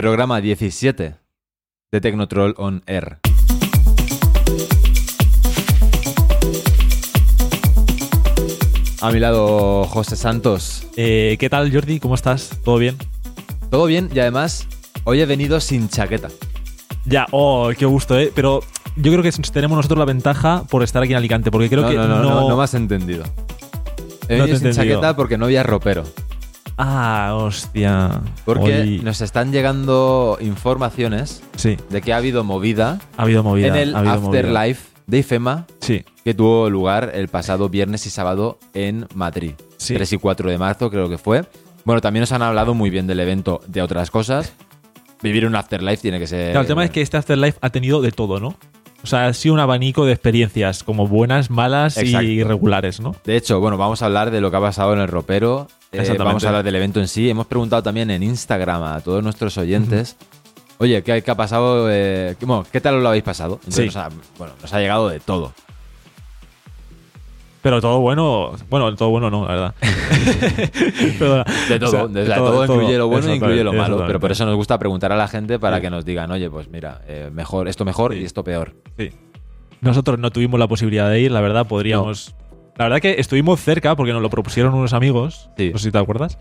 Programa 17 de Tecnotroll on Air. A mi lado, José Santos. Eh, ¿Qué tal, Jordi? ¿Cómo estás? ¿Todo bien? Todo bien y además, hoy he venido sin chaqueta. Ya, oh, qué gusto, ¿eh? Pero yo creo que tenemos nosotros la ventaja por estar aquí en Alicante, porque creo no, que no, no, no, no me has entendido. He No venido sin entendido. chaqueta porque no había ropero. Ah, hostia. Porque Hoy- nos están llegando informaciones Sí, de que ha habido movida ha habido movida. en el ha. Afterlife de IFEMA Sí, que tuvo lugar el pasado viernes y sábado en Madrid. Sí. 3 y 4 de marzo creo que fue. Bueno, también nos han hablado muy bien del evento de otras cosas. Vivir un Afterlife tiene que ser... Claro, el tema es que este Afterlife ha tenido de todo, ¿no? O sea, ha sido un abanico de experiencias, como buenas, malas Exacto. y irregulares, ¿no? De hecho, bueno, vamos a hablar de lo que ha pasado en el ropero. Eh, vamos a hablar del evento en sí. Hemos preguntado también en Instagram a todos nuestros oyentes. Oye, ¿qué, qué ha pasado? Eh, ¿qué- bueno, ¿Qué tal os lo habéis pasado? Entonces Sí. nos ha, bueno, nos ha llegado de todo. Pero todo bueno, bueno, todo bueno no, la verdad. De todo, O sea, de- todo, incluye lo bueno e incluye lo malo. Pero por eso nos gusta preguntar a la gente para Sí. que nos digan, oye, pues mira, eh, mejor, esto mejor Sí. y esto peor. Sí. Nosotros no tuvimos la posibilidad de ir, la verdad, podríamos. La verdad que estuvimos cerca porque nos lo propusieron unos amigos. Sí. No sé si te acuerdas.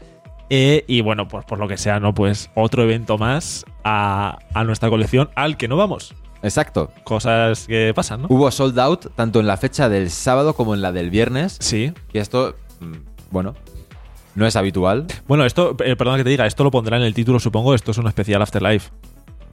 Eh, y bueno, pues por lo que sea, ¿no? Pues otro evento más a, a nuestra colección al que no vamos. Exacto. Cosas que pasan, ¿no? Hubo sold out tanto en la fecha del sábado como en la del viernes. Sí. Y esto, mm, bueno, no es habitual. Bueno, esto, eh, perdón que te diga, esto lo pondrá en el título, supongo. Esto es un especial Afterlife.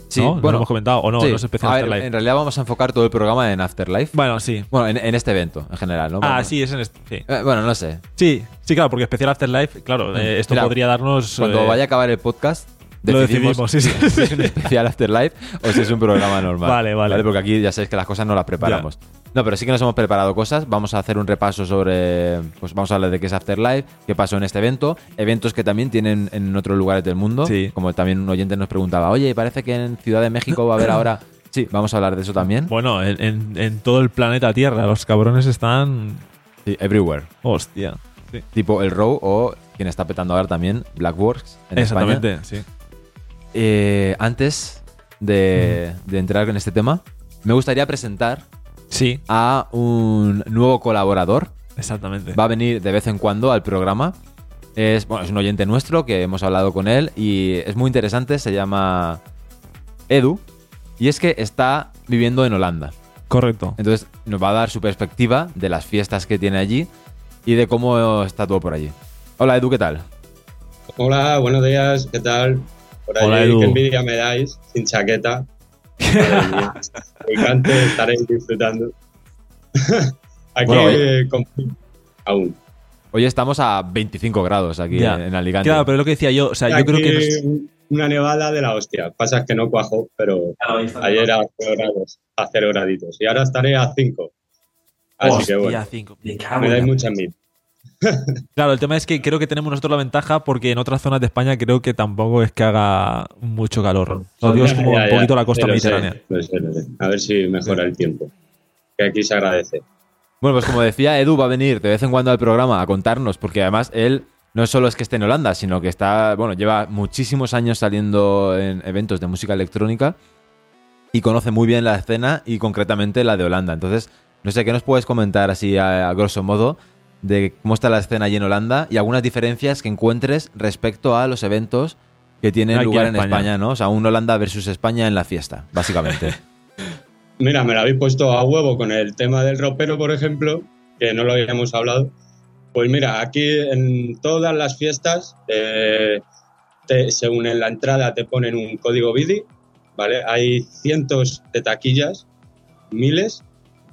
Sí, ¿no? ¿No bueno, lo hemos comentado? ¿O no? sí. No es especial ver, Afterlife. en realidad vamos a enfocar todo el programa en Afterlife. Bueno, sí. Bueno, en, en este evento, en general, ¿no? Ah, sí, es en este. Sí. Eh, bueno, no sé. Sí, sí, claro, porque especial Afterlife, claro, eh, esto Mira, podría darnos. Cuando eh, vaya a acabar el podcast, lo decidimos, decidimos, sí, sí. si es un especial Afterlife o si es un programa normal. Vale, vale. Porque aquí ya sabéis que las cosas no las preparamos. No, pero sí que nos hemos preparado cosas. Vamos a hacer un repaso sobre. Pues vamos a hablar de qué es Afterlife, qué pasó en este evento, eventos que también tienen en otros lugares del mundo. Sí. Como también un oyente nos preguntaba, oye, parece que en Ciudad de México va a haber ahora. Sí, vamos a hablar de eso también. Bueno, en, en- en todo el planeta Tierra, los cabrones están. Sí, everywhere. Hostia. Sí. Tipo el Row o quien está petando ahora también, Blackworks en España. Exactamente, sí. Eh, antes de, de entrar en este tema, me gustaría presentar Sí, a un nuevo colaborador. exactamente. Va a venir de vez en cuando al programa. Es, bueno, es un oyente nuestro que hemos hablado con él y es muy interesante. Se llama Edu y es que está viviendo en Holanda. Correcto. Entonces nos va a dar su perspectiva de las fiestas que tiene allí y de cómo está todo por allí. Hola Edu, ¿qué tal? Hola, buenos días, ¿qué tal? Por Hola, allí, Edu. qué envidia me dais, sin chaqueta. Madre mía, Alicante, estaréis disfrutando. Aquí Bueno, eh, con- aún. Hoy estamos a 25 grados aquí Ya. en Alicante. Claro, pero es lo que decía yo, o sea, yo Aquí creo que. nos- Una nevada de la hostia. Pasa que no cuajo, pero ayer a 0 grados, a 0 graditos. Y ahora estaré a 5. Así que bueno, cinco. me dais mucha envidia. Claro, el tema es que creo que tenemos nosotros la ventaja porque en otras zonas de España creo que tampoco es que haga mucho calor. Lo digo, es como Ya, un ya, poquito la costa sé, mediterránea. lo sé, lo sé. A ver si mejora el tiempo. Que aquí se agradece. Bueno, pues como decía, Edu va a venir de vez en cuando al programa a contarnos, porque además él no solo es que esté en Holanda, sino que está, bueno, lleva muchísimos años saliendo en eventos de música electrónica y conoce muy bien la escena y concretamente la de Holanda. Entonces, no sé, ¿qué nos puedes comentar así a, a grosso modo de cómo está la escena allí en Holanda y algunas diferencias que encuentres respecto a los eventos que tienen Aquí lugar en. España, ¿no? O sea, un Holanda versus España en la fiesta, básicamente. Mira, me lo habéis puesto a huevo con el tema del ropero, por ejemplo, que no lo habíamos hablado. Pues mira, aquí en todas las fiestas, eh, te- según en la entrada te ponen un código BIDI, ¿vale? Hay cientos de taquillas, miles,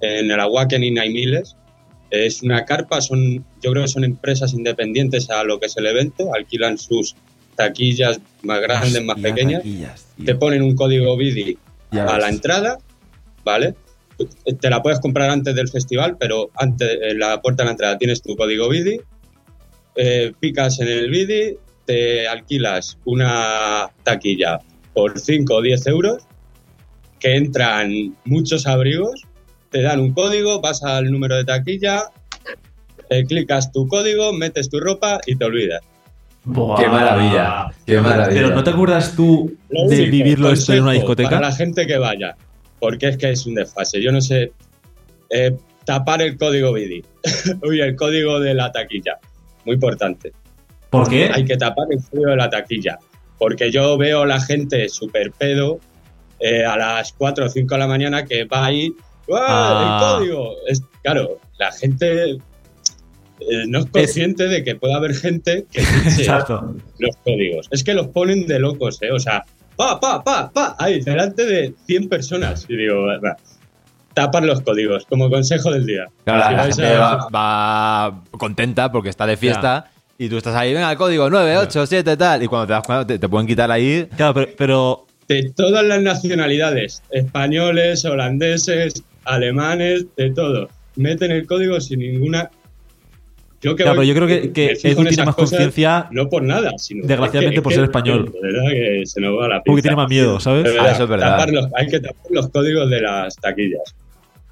en el Awakening hay miles. Es una carpa, son, yo creo que son empresas independientes a lo que es el evento, alquilan sus taquillas más grandes, más pequeñas, te ponen un código BIDI Ya a la entrada, ¿vale? Te la puedes comprar antes del festival, pero antes en la puerta de la entrada tienes tu código BIDI, eh, picas en el BIDI, te alquilas una taquilla por 5 o 10 euros, que entran muchos abrigos, te dan un código, vas al número de taquilla, eh, clicas tu código, metes tu ropa y te olvidas. Buah. Qué maravilla, qué maravilla. Pero ¿no te acuerdas tú Lo de único, vivirlo esto en una discoteca? Para la gente que vaya, porque es que es un desfase. Yo no sé. eh, tapar el código BIDI. Uy, el código de la taquilla. Muy importante. ¿Por qué? Hay que tapar el código de la taquilla. Porque yo veo la gente súper pedo eh, a las 4 o 5 de la mañana que va ahí. ¡Ah, Ah. El código. Es, claro, la gente eh, no es consciente de que puede haber gente que Exacto. los códigos. Es que los ponen de locos, ¿eh? O sea, pa, pa, pa, pa, ahí, delante de 100 personas. Y digo, va, tapar los códigos, como consejo del día. Claro, la, Si la vais gente a- va, va contenta porque está de fiesta y tú estás ahí, venga, el código 9, 8, 7, tal. Y cuando te das cuenta, te, te pueden quitar ahí. Claro, pero, pero De todas las nacionalidades, españoles, holandeses, alemanes, de todo. Meten el código sin ninguna... Yo, que Claro, voy- pero yo creo que, que me Edu en tiene más conciencia No por nada, sino... Desgraciadamente por ser español. De verdad que se nos va la porque pinza. tiene más miedo, ¿sabes? De verdad, Ah, eso es verdad. los- hay que tapar los códigos de las taquillas.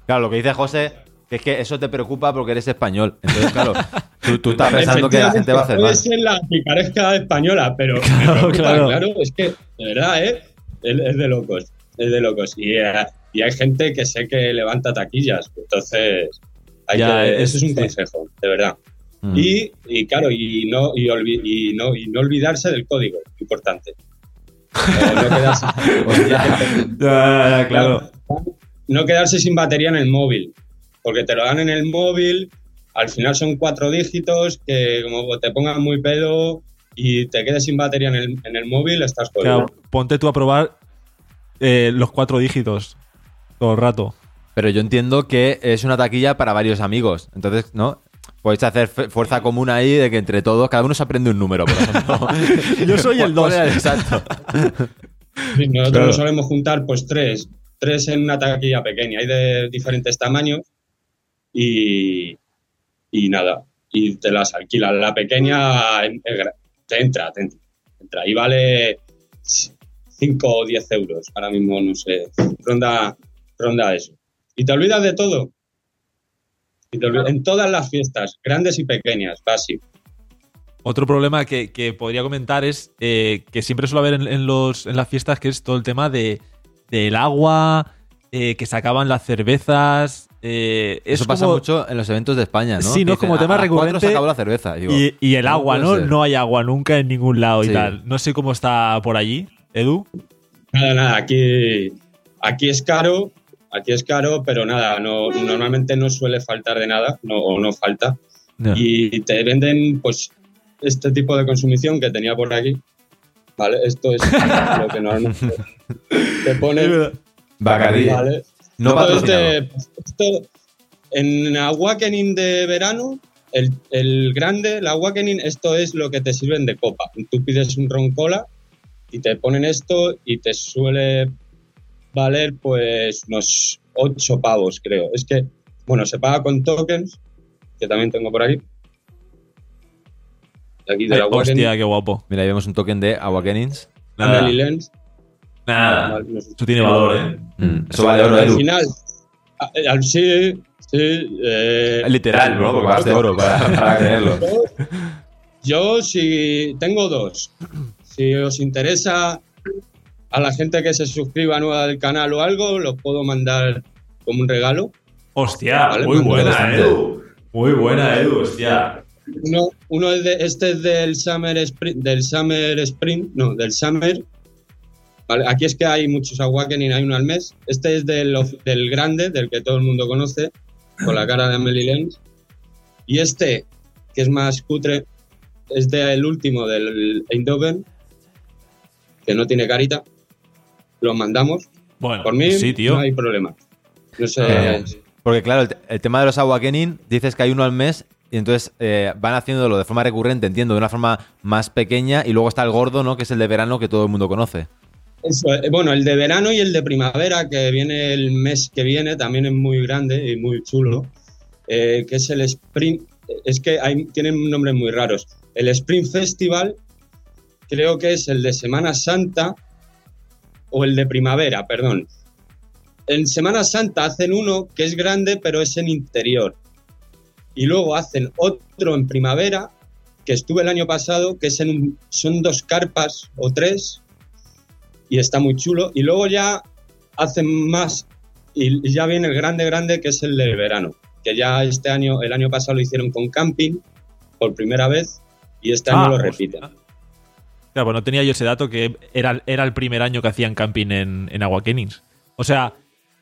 Claro, lo que dice José es que eso te preocupa porque eres español. Entonces, claro, tú, tú estás pensando que la gente va a hacer Puede mal. ser la picaresca española, pero me Claro, preocupa, claro. claro. es que, de verdad, ¿eh? Es, de locos, es de locos. Y, eh, y hay gente que sé que levanta taquillas, entonces hay Ya, que- es- eso es un sí. consejo, de verdad. Mm. Y, y claro, y no, y, olvi- y no, y no olvidarse del código, importante. Eh, no, quedarse, Ya, ya, claro. no quedarse sin batería en el móvil, porque te lo dan en el móvil, al final son cuatro dígitos que como te pongan muy pedo y te quedes sin batería en el, en el móvil, estás jodido. Claro, ponte tú a probar eh, los cuatro dígitos todo el rato. Pero yo entiendo que es una taquilla para varios amigos. Entonces, ¿no? Podéis hacer fuerza común ahí de que entre todos, cada uno se aprende un número, por ejemplo. Yo soy el dos. Ponle- Exacto. Sí, Nosotros Claro. solemos juntar pues tres, tres en una taquilla pequeña, hay de diferentes tamaños y, y nada, y te las alquilan. La pequeña te entra, te entra, te entra. y vale 5 o 10 euros, ahora mismo no sé, ronda, ronda eso. Y te olvidas de todo. Y te olvidas- en todas las fiestas, grandes y pequeñas, básico. Otro problema que, que podría comentar es eh, que siempre suele haber en, en los, en las fiestas, que es todo el tema de, del agua, eh, que se acaban las cervezas. eh, es Eso pasa como- mucho en los eventos de España, ¿no? Sí, ¿no? Dicen, Como tema "A las cuatro recurrente". se acabó la cerveza. Digo, Y, y el ¿cómo agua, ¿no? ser? No hay agua nunca en ningún lado Sí. y tal. No sé cómo está por allí, Edu. Nada, nada, aquí, aquí es caro, aquí es caro, pero nada, no, normalmente no suele faltar de nada, no, o no falta. Y te venden, pues, este tipo de consumición que tenía por aquí. ¿Vale? Esto es lo que normalmente te ponen. Bacardí. ¿Vale? No Esto es patrocinado. de- esto, en Awakening de verano, el, el grande, el Awakening, esto es lo que te sirven de copa. Tú pides un ron cola y te ponen esto y te suele valer pues unos 8 pavos, creo. Es que, bueno, se paga con tokens, que también tengo por aquí. Aquí de Ay, la Awakening. hostia, qué guapo. Mira, ahí vemos un token de Awakenings. Nada, Lens. nada. No sé. Eso tiene valor, ¿eh? Mm, Eso vale oro, Al Edu. final, a- eh, al- sí, sí. eh, Literal, ¿no? Porque vas de oro para, para tenerlo. Yo, si tengo dos, si os interesa a la gente que se suscriba nueva del canal o algo, los puedo mandar como un regalo. Hostia, Vale, muy buena. Edu. Muy buena, Edu, hostia. Uno, uno es de, este es del Summer Spring, del Summer Spring, no, del Summer. Vale, aquí es que hay muchos Awakening, hay uno al mes. Este es del, del grande, del que todo el mundo conoce, con la cara de Amelie Lenz. Y este, que es más cutre, es del último, del Eindhoven, que no tiene carita. Lo mandamos. Bueno, Por mí, sí, tío. no hay problema. No sé. Eh, Porque claro, el, te- el tema de los Awakening, dices que hay uno al mes y entonces eh, van haciéndolo de forma recurrente, entiendo, de una forma más pequeña y luego está el gordo, ¿no? Que es el de verano que todo el mundo conoce. Eso, eh, bueno, el de verano y el de primavera, que viene el mes que viene, también es muy grande y muy chulo, eh, que es el Spring, es que hay, tienen nombres muy raros. El Spring Festival creo que es el de Semana Santa o el de primavera, perdón. En Semana Santa hacen uno que es grande, pero es en interior. Y luego hacen otro en primavera, que estuve el año pasado, que es en un- son dos carpas o tres, y está muy chulo. Y luego ya hacen más, y ya viene el grande, grande, que es el del verano, que ya este año, el año pasado lo hicieron con camping por primera vez, y este año Ah, lo hostia. repiten. Claro, pues no tenía yo ese dato que era, era el primer año que hacían camping en, en Agua Kennings. O sea,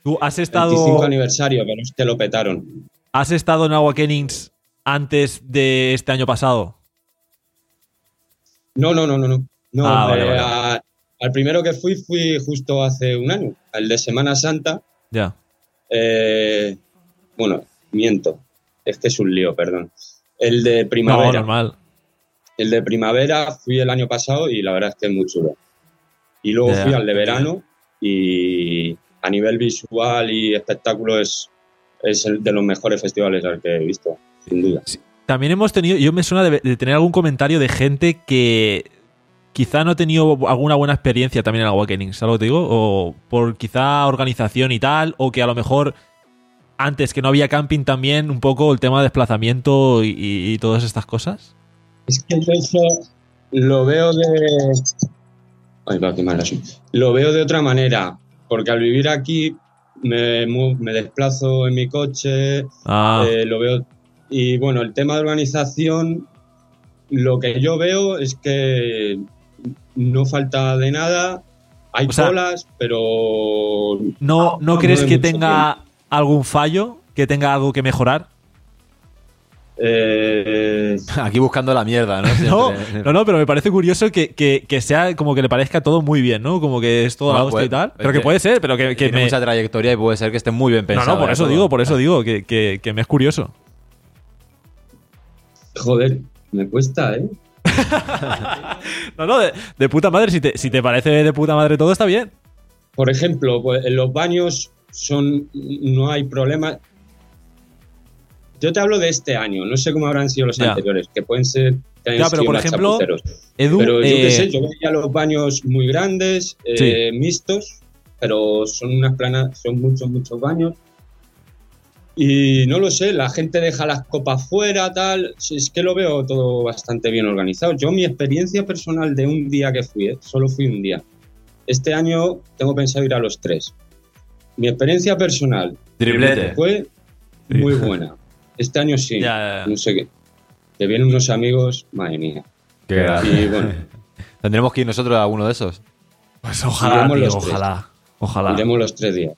tú has 25 estado, aniversario, pero que lo petaron. has estado en Agua Kennings antes de este año pasado. No, no, no, no, no. No, Ah, vale, eh, vale. a- al primero que fui, fui justo hace un año, al de Semana Santa. Ya. eh, bueno, miento. Este es un lío, perdón. El de No, primavera. normal. El de primavera fui el año pasado y la verdad es que es muy chulo. Y luego fui al de verano y a nivel visual y espectáculo es, es el de los mejores festivales al que he visto, sin duda. También hemos tenido, yo me suena de, de tener algún comentario de gente que quizá no ha tenido alguna buena experiencia también en Agua Kennings, ¿sabes lo que te digo? O por quizá organización y tal, o que a lo mejor antes que no había camping también, un poco el tema de desplazamiento y, y- y todas estas cosas. Es que yo eso lo veo de. Ay, va, qué mal. Lo veo de otra manera, porque al vivir aquí me, desplazo en mi coche, Ah, eh, lo veo. Y bueno, el tema de organización, lo que yo veo es que no falta de nada. Hay O sea, colas, pero ¿no, ¿No no crees que tenga algún fallo? ¿Que tenga algo que mejorar? Eh, Aquí buscando la mierda, ¿no? No, no, no, pero me parece curioso que, que- que sea como que le parezca todo muy bien, ¿no? Como que es todo No, la pues, y tal. Pero que que puede ser, pero que, que Tiene me... mucha trayectoria y puede ser que esté muy bien No, pensado. no, por ¿eh? eso todo. digo, por eso digo, que, que- que me es curioso. joder, me cuesta, ¿eh? No, no, de, de puta madre, si te, si te parece de puta madre todo, está bien. Por ejemplo, pues, en los baños son no hay problema. Yo te hablo de este año, no sé cómo habrán sido los Ya. anteriores, que pueden ser Ya, pero por ejemplo. Edu, Pero yo eh, qué sé, yo veía los baños muy grandes, eh, mixtos, pero son unas planas, son muchos, muchos baños. Y no lo sé, la gente deja las copas fuera, tal. Es que lo veo todo bastante bien organizado. Yo, mi experiencia personal de un día que fui, ¿eh? solo fui un día. Este año tengo pensado ir a los tres. Mi experiencia personal fue muy buena. Este año sí, Ya, ya, ya. no sé qué. Te vienen unos amigos, madre mía. Qué grande. Y bueno, Tendremos que ir nosotros a uno de esos. Pues ojalá, Iremos tío, los tres. ojalá. Ojalá. iremos los tres días.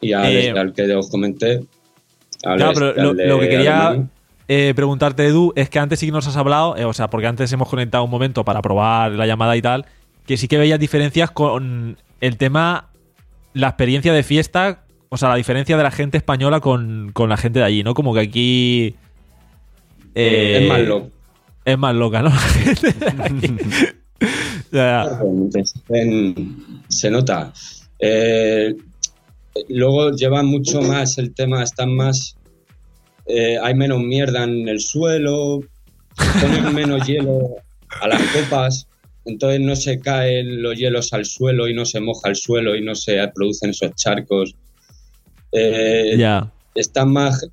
Y al, Eh, al que os comenté. al Claro, este, pero lo, de lo que quería Alemania, eh, preguntarte, Edu, es que antes sí que nos has hablado, eh, o sea, porque antes hemos conectado un momento para probar la llamada y tal, que sí que veías diferencias con el tema, la experiencia de fiesta, o sea, la diferencia de la gente española con, con la gente de allí, ¿no? Como que aquí... eh, es más loco. Es más loca, ¿no? En- se nota. Eh, luego llevan mucho más el tema, están más. eh, hay menos mierda en el suelo, ponen menos hielo a las copas, entonces no se caen los hielos al suelo y no se moja el suelo y no se producen esos charcos. Eh, ya. están más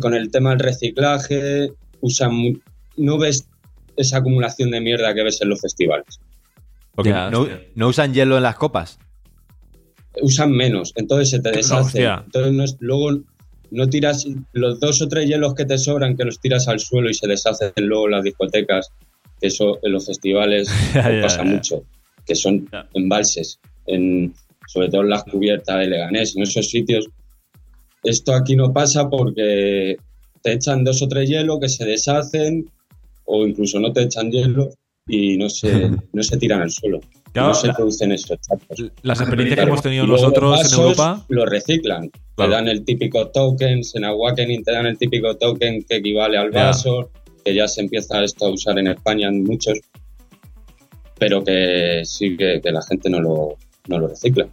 con el tema del reciclaje, usan no ves esa acumulación de mierda que ves en los festivales. Porque no, no usan hielo en las copas. Usan menos, entonces se te deshace. Entonces no es- luego no tiras los dos o tres hielos que te sobran, que los tiras al suelo y se deshacen luego en las discotecas. que Eso en los festivales pasa mucho, que son embalses, en, sobre todo en las cubiertas de Leganés, en esos sitios. Esto aquí no pasa porque te echan dos o tres hielos que se deshacen o incluso no te echan hielo y no se, no se tiran al suelo. Claro, no se producen esos charcos. las experiencias que hemos tenido nosotros los en vasos Europa... Lo reciclan. Claro. Te dan el típico token, en Awakening te dan el típico token que equivale al vaso, que ya se empieza esto a usar en España en muchos, pero que sí que, que la gente no lo, no lo recicla.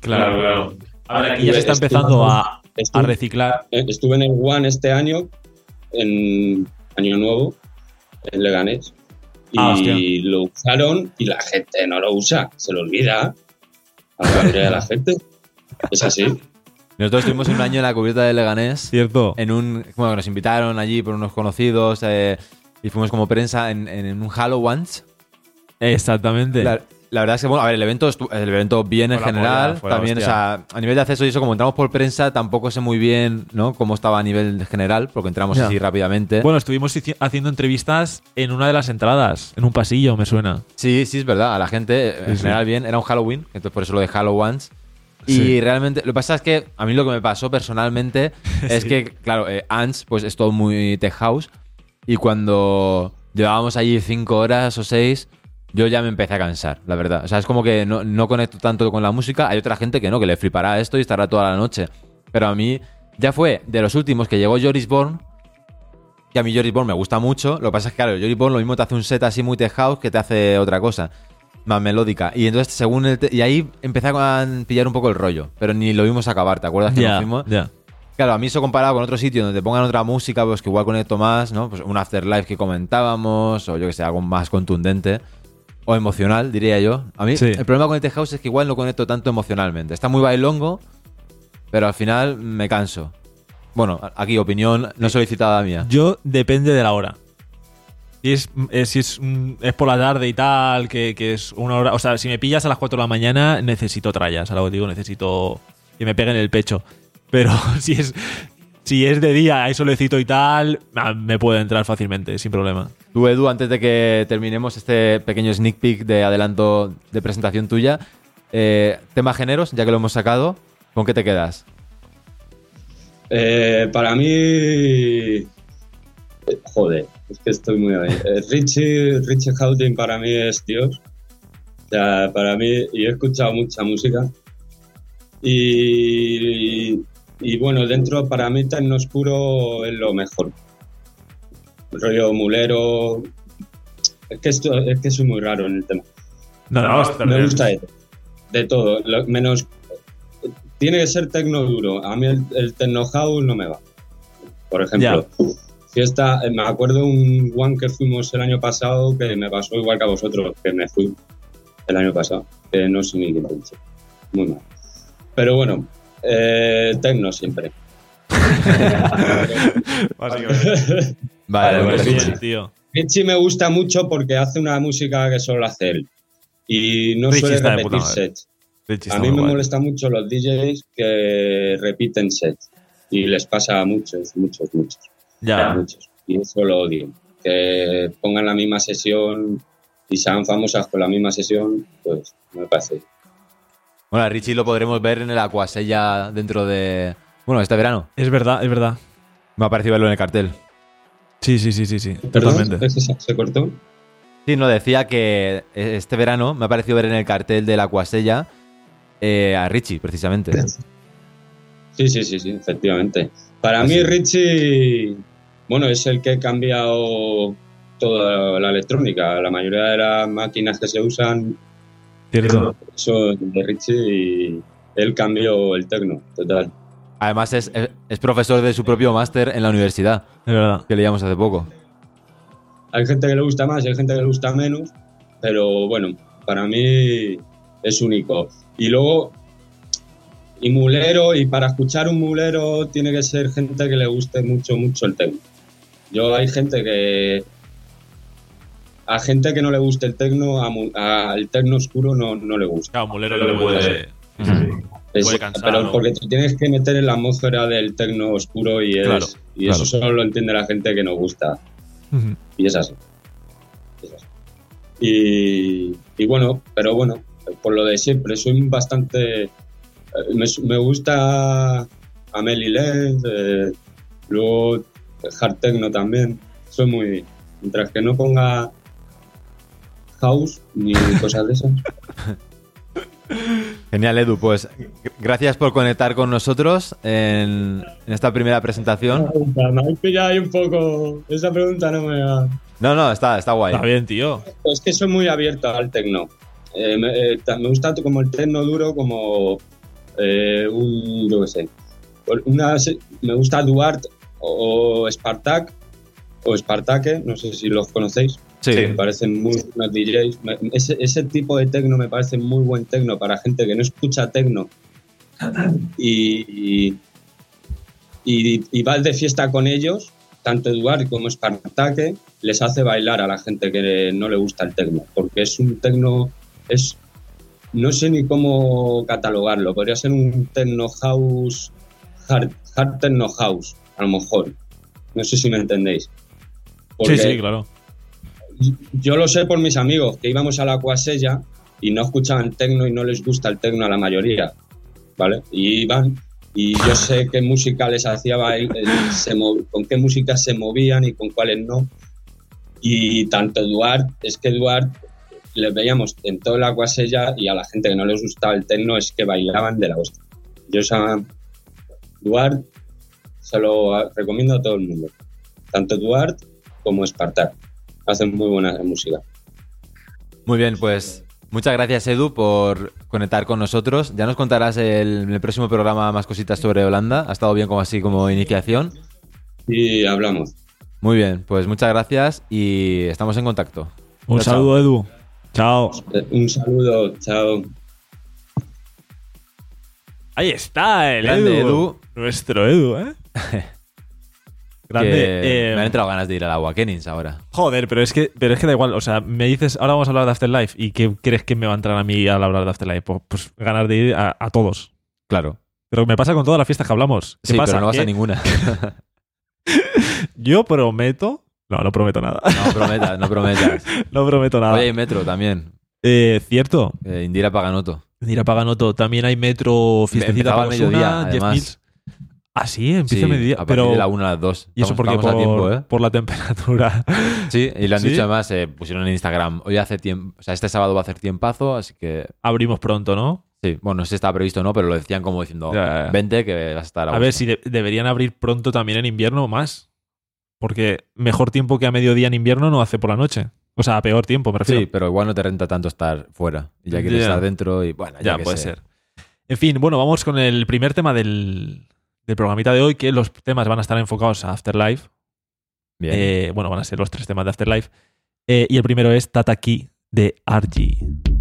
Claro, claro. Ahora aquí Y ya se está estuve- empezando a, a reciclar. eh, estuve en el One este año, en Año Nuevo, en Leganés, y Ah, lo usaron y la gente no lo usa, se lo olvida a la mayoría de la gente. Es así. Nosotros estuvimos un año en la cubierta de Leganés. Cierto. En un. Bueno, nos invitaron allí por unos conocidos. eh, y fuimos como prensa en, en un Halo Once. Exactamente. La, la verdad es que, bueno, a ver, el evento, el evento bien en general. polla, también, o sea, a nivel de acceso y eso, como entramos por prensa, tampoco sé muy bien, ¿no? Cómo estaba a nivel general, porque entramos así rápidamente. Bueno, estuvimos haciendo entrevistas en una de las entradas, en un pasillo, me suena. Sí, sí, es verdad. A la gente, en Sí, sí. general, bien. Era un Halloween, entonces por eso lo de Halo Once. Y Sí. realmente, lo que pasa es que a mí lo que me pasó personalmente es Sí. que, claro, eh, Ants, pues es todo muy tech house. Y cuando llevábamos allí cinco horas o seis, yo ya me empecé a cansar, la verdad. O sea, es como que no, no conecto tanto con la música. Hay otra gente que no, que le flipará esto y estará toda la noche. Pero a mí ya fue de los últimos que llegó Joris Bourne. Que a mí Joris Bourne me gusta mucho. Lo que pasa es que, claro, Joris Bourne lo mismo te hace un set así muy house que te hace otra cosa. Más melódica. Y entonces, según el. y ahí empecé a pillar un poco el rollo. Pero ni lo vimos acabar, ¿te acuerdas que nos Ya, fuimos? ya. Claro, a mí eso comparado con otro sitio donde te pongan otra música, pues que igual conecto más, ¿no? Pues un afterlife que comentábamos, o yo que sé, algo más contundente. O emocional, diría yo. A mí, Sí. el problema con el tech house es que igual no conecto tanto emocionalmente. Está muy bailongo, pero al final me canso. Bueno, a- aquí opinión no solicitada mía. Yo depende de la hora. Si es, eh, es, mm, es por la tarde y tal, que, que es una hora. O sea, si me pillas a las 4 de la mañana, necesito trallas. Algo digo, necesito que me peguen el pecho. Pero si es, si es de día, hay solecito y tal, ah, me puede entrar fácilmente, sin problema. Tú, Edu, antes de que terminemos este pequeño sneak peek de adelanto de presentación tuya, eh, tema géneros, ya que lo hemos sacado, ¿con qué te quedas? Eh, para mí. Joder, es que estoy muy bien. Eh, Richie, Richie Houghton para mí es Dios. O sea, para mí, y he escuchado mucha música. Y, y bueno, dentro para mí Tecno Oscuro es lo mejor. Rollo mulero. Es que, esto, es que soy muy raro en el tema. No, no, está Me bien. gusta de, de todo, lo- menos. Tiene que ser tecno duro. A mí el, el techno house no me va. Por ejemplo, fiesta. eh, Me acuerdo un one que fuimos el año pasado que me pasó igual que a vosotros, que me fui el año pasado. Que no sé ni qué. Muy mal. Pero bueno, eh, tecno siempre. Básicamente. Vale, Vale, pues sí, bien. tío. Richie me gusta mucho porque hace una música que solo hace él. Y no suele repetir sets. A mí me guay. molestan mucho los DJs que repiten sets. Y les pasa a muchos, muchos, muchos. Ya. Muchos. Y eso lo odio. Que pongan la misma sesión y sean famosas con la misma sesión, pues no me parece. Bueno, a Richie lo podremos ver en el Aquasella dentro de. Bueno, este verano. Es verdad, es verdad. Me ha parecido verlo en el cartel. Sí, sí, sí, sí, sí. Totalmente. ¿Es que se, se cortó? Sí, no, decía que este verano me ha parecido ver en el cartel del Aquasella eh, a Richie, precisamente. Sí, sí, sí, sí, efectivamente. Para mí. Richie, bueno, es el que ha cambiado toda la electrónica. La mayoría de las máquinas que se usan Cierto. son de Richie y él cambió el tecno, total. Además, es, es- es profesor de su propio máster en la universidad, que leíamos hace poco. Hay gente que le gusta más y hay gente que le gusta menos, pero bueno, para mí es único. Y luego, y mulero, y para escuchar un mulero tiene que ser gente que le guste mucho, mucho el tecno. Yo hay gente que... A gente que no le guste el tecno, a mu- al tecno oscuro no, no le gusta. Claro, mulero le puede. Es- Puede cansar, pero ¿no? porque te tienes que meter en la atmósfera del tecno oscuro y, es- Claro, y claro. eso solo lo entiende la gente que nos gusta. Y es así. Es así. Y, y bueno, pero bueno, por lo de siempre, soy bastante. eh, Me, me gusta Amelie Lenz, eh, luego Hard Techno también. Soy muy. Mientras que no ponga House ni cosas de esas. Genial, Edu. Pues gracias por conectar con nosotros en, en esta primera presentación. Me habéis pillado ahí un poco. Esa pregunta no me va. No, no, está, está guay. Está bien, tío. Es que soy muy abierto al tecno. Eh, me, eh, me gusta tanto como el tecno duro como eh, un, yo qué sé. Una, me gusta Duarte o, o Spartak o Spartake, no sé si los conocéis. Sí. Me parecen muy buenos DJs. Ese, ese tipo de tecno me parece muy buen tecno para gente que no escucha tecno y, y, y- y vas de fiesta con ellos tanto Eduard como Spartake les hace bailar a la gente que no le gusta el tecno, porque es un tecno, es, no sé ni cómo catalogarlo, podría ser un techno house, hard, hard techno house, a lo mejor. No sé si me entendéis. sí, sí, claro. Yo lo sé por mis amigos, que íbamos a la Cuasella y no escuchaban tecno y no les gusta el tecno a la mayoría, ¿vale? Y iban y yo sé qué música les hacía con qué música se movían y con cuáles no. Y tanto Eduard, es que Eduard les veíamos en toda la Cuasella y a la gente que no les gustaba el tecno es que bailaban de la hostia. Yo, o Eduard se lo recomiendo a todo el mundo. Tanto Eduard como Spartak. Hacen muy buena música. Muy bien, pues muchas gracias Edu por conectar con nosotros. Ya nos contarás el, en el próximo programa más cositas sobre Holanda. Ha estado bien como así como iniciación. Y hablamos. Muy bien, pues muchas gracias y estamos en contacto. Un saludo Edu. Chao. Un saludo, chao. Ahí está el Edu. Nuestro Edu, ¿eh? Grande. me han entrado ganas de ir al agua Kennings ahora. Joder, pero es que pero es que da igual. O sea, me dices, ahora vamos a hablar de Afterlife. ¿Y qué crees que me va a entrar a mí al hablar de Afterlife? Pues, pues ganas de ir a, todos. Claro. Pero me pasa con todas las fiestas que hablamos. sí, pasa? pero no vas a ninguna. Yo prometo. No, no prometo nada. No prometas, no prometas. no prometo nada. Oye, hay metro también. Eh, Cierto. Eh, Indira Paganoto. Indira Paganoto. También hay metro fiestecita al mediodía, además. Ah, sí, empieza a mediodía. A pero de la 1 a las 2. Y eso porque por, tiempo, ¿eh? por la temperatura. Sí, y lo han dicho además, eh, pusieron en Instagram, hoy hace tiempo, o sea, este sábado va a hacer tiempazo, así que... Abrimos pronto, ¿no? Sí, bueno, no sé si estaba previsto o no, pero lo decían como diciendo, vente que vas a estar a, a ver, si deberían abrir pronto también en invierno o más. Porque mejor tiempo que a mediodía en invierno no hace por la noche. O sea, peor tiempo, me refiero. Sí, pero igual no te renta tanto estar fuera. Y ya quieres estar dentro y bueno, ya, puede ser. En fin, bueno, vamos con el primer tema del, del programita de hoy, que los temas van a estar enfocados a Afterlife. Bien. Eh, bueno, van a ser los tres temas de Afterlife. Eh, y el primero es Tataki de RG.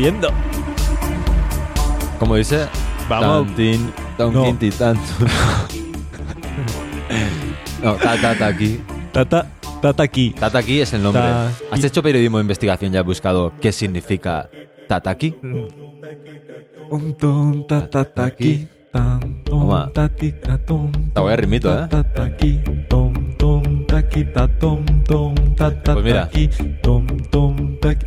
Vamos volviendo. Como dice, Vamos. Tantin, No. No, ta, ta, ta, aquí. Tata, tata aquí. Tataki es el nombre. Ta- ¿Has hecho periodismo de investigación y has buscado qué significa Tataki? Un ton, Toma. Te voy a rimito, ¿eh? Pues mira.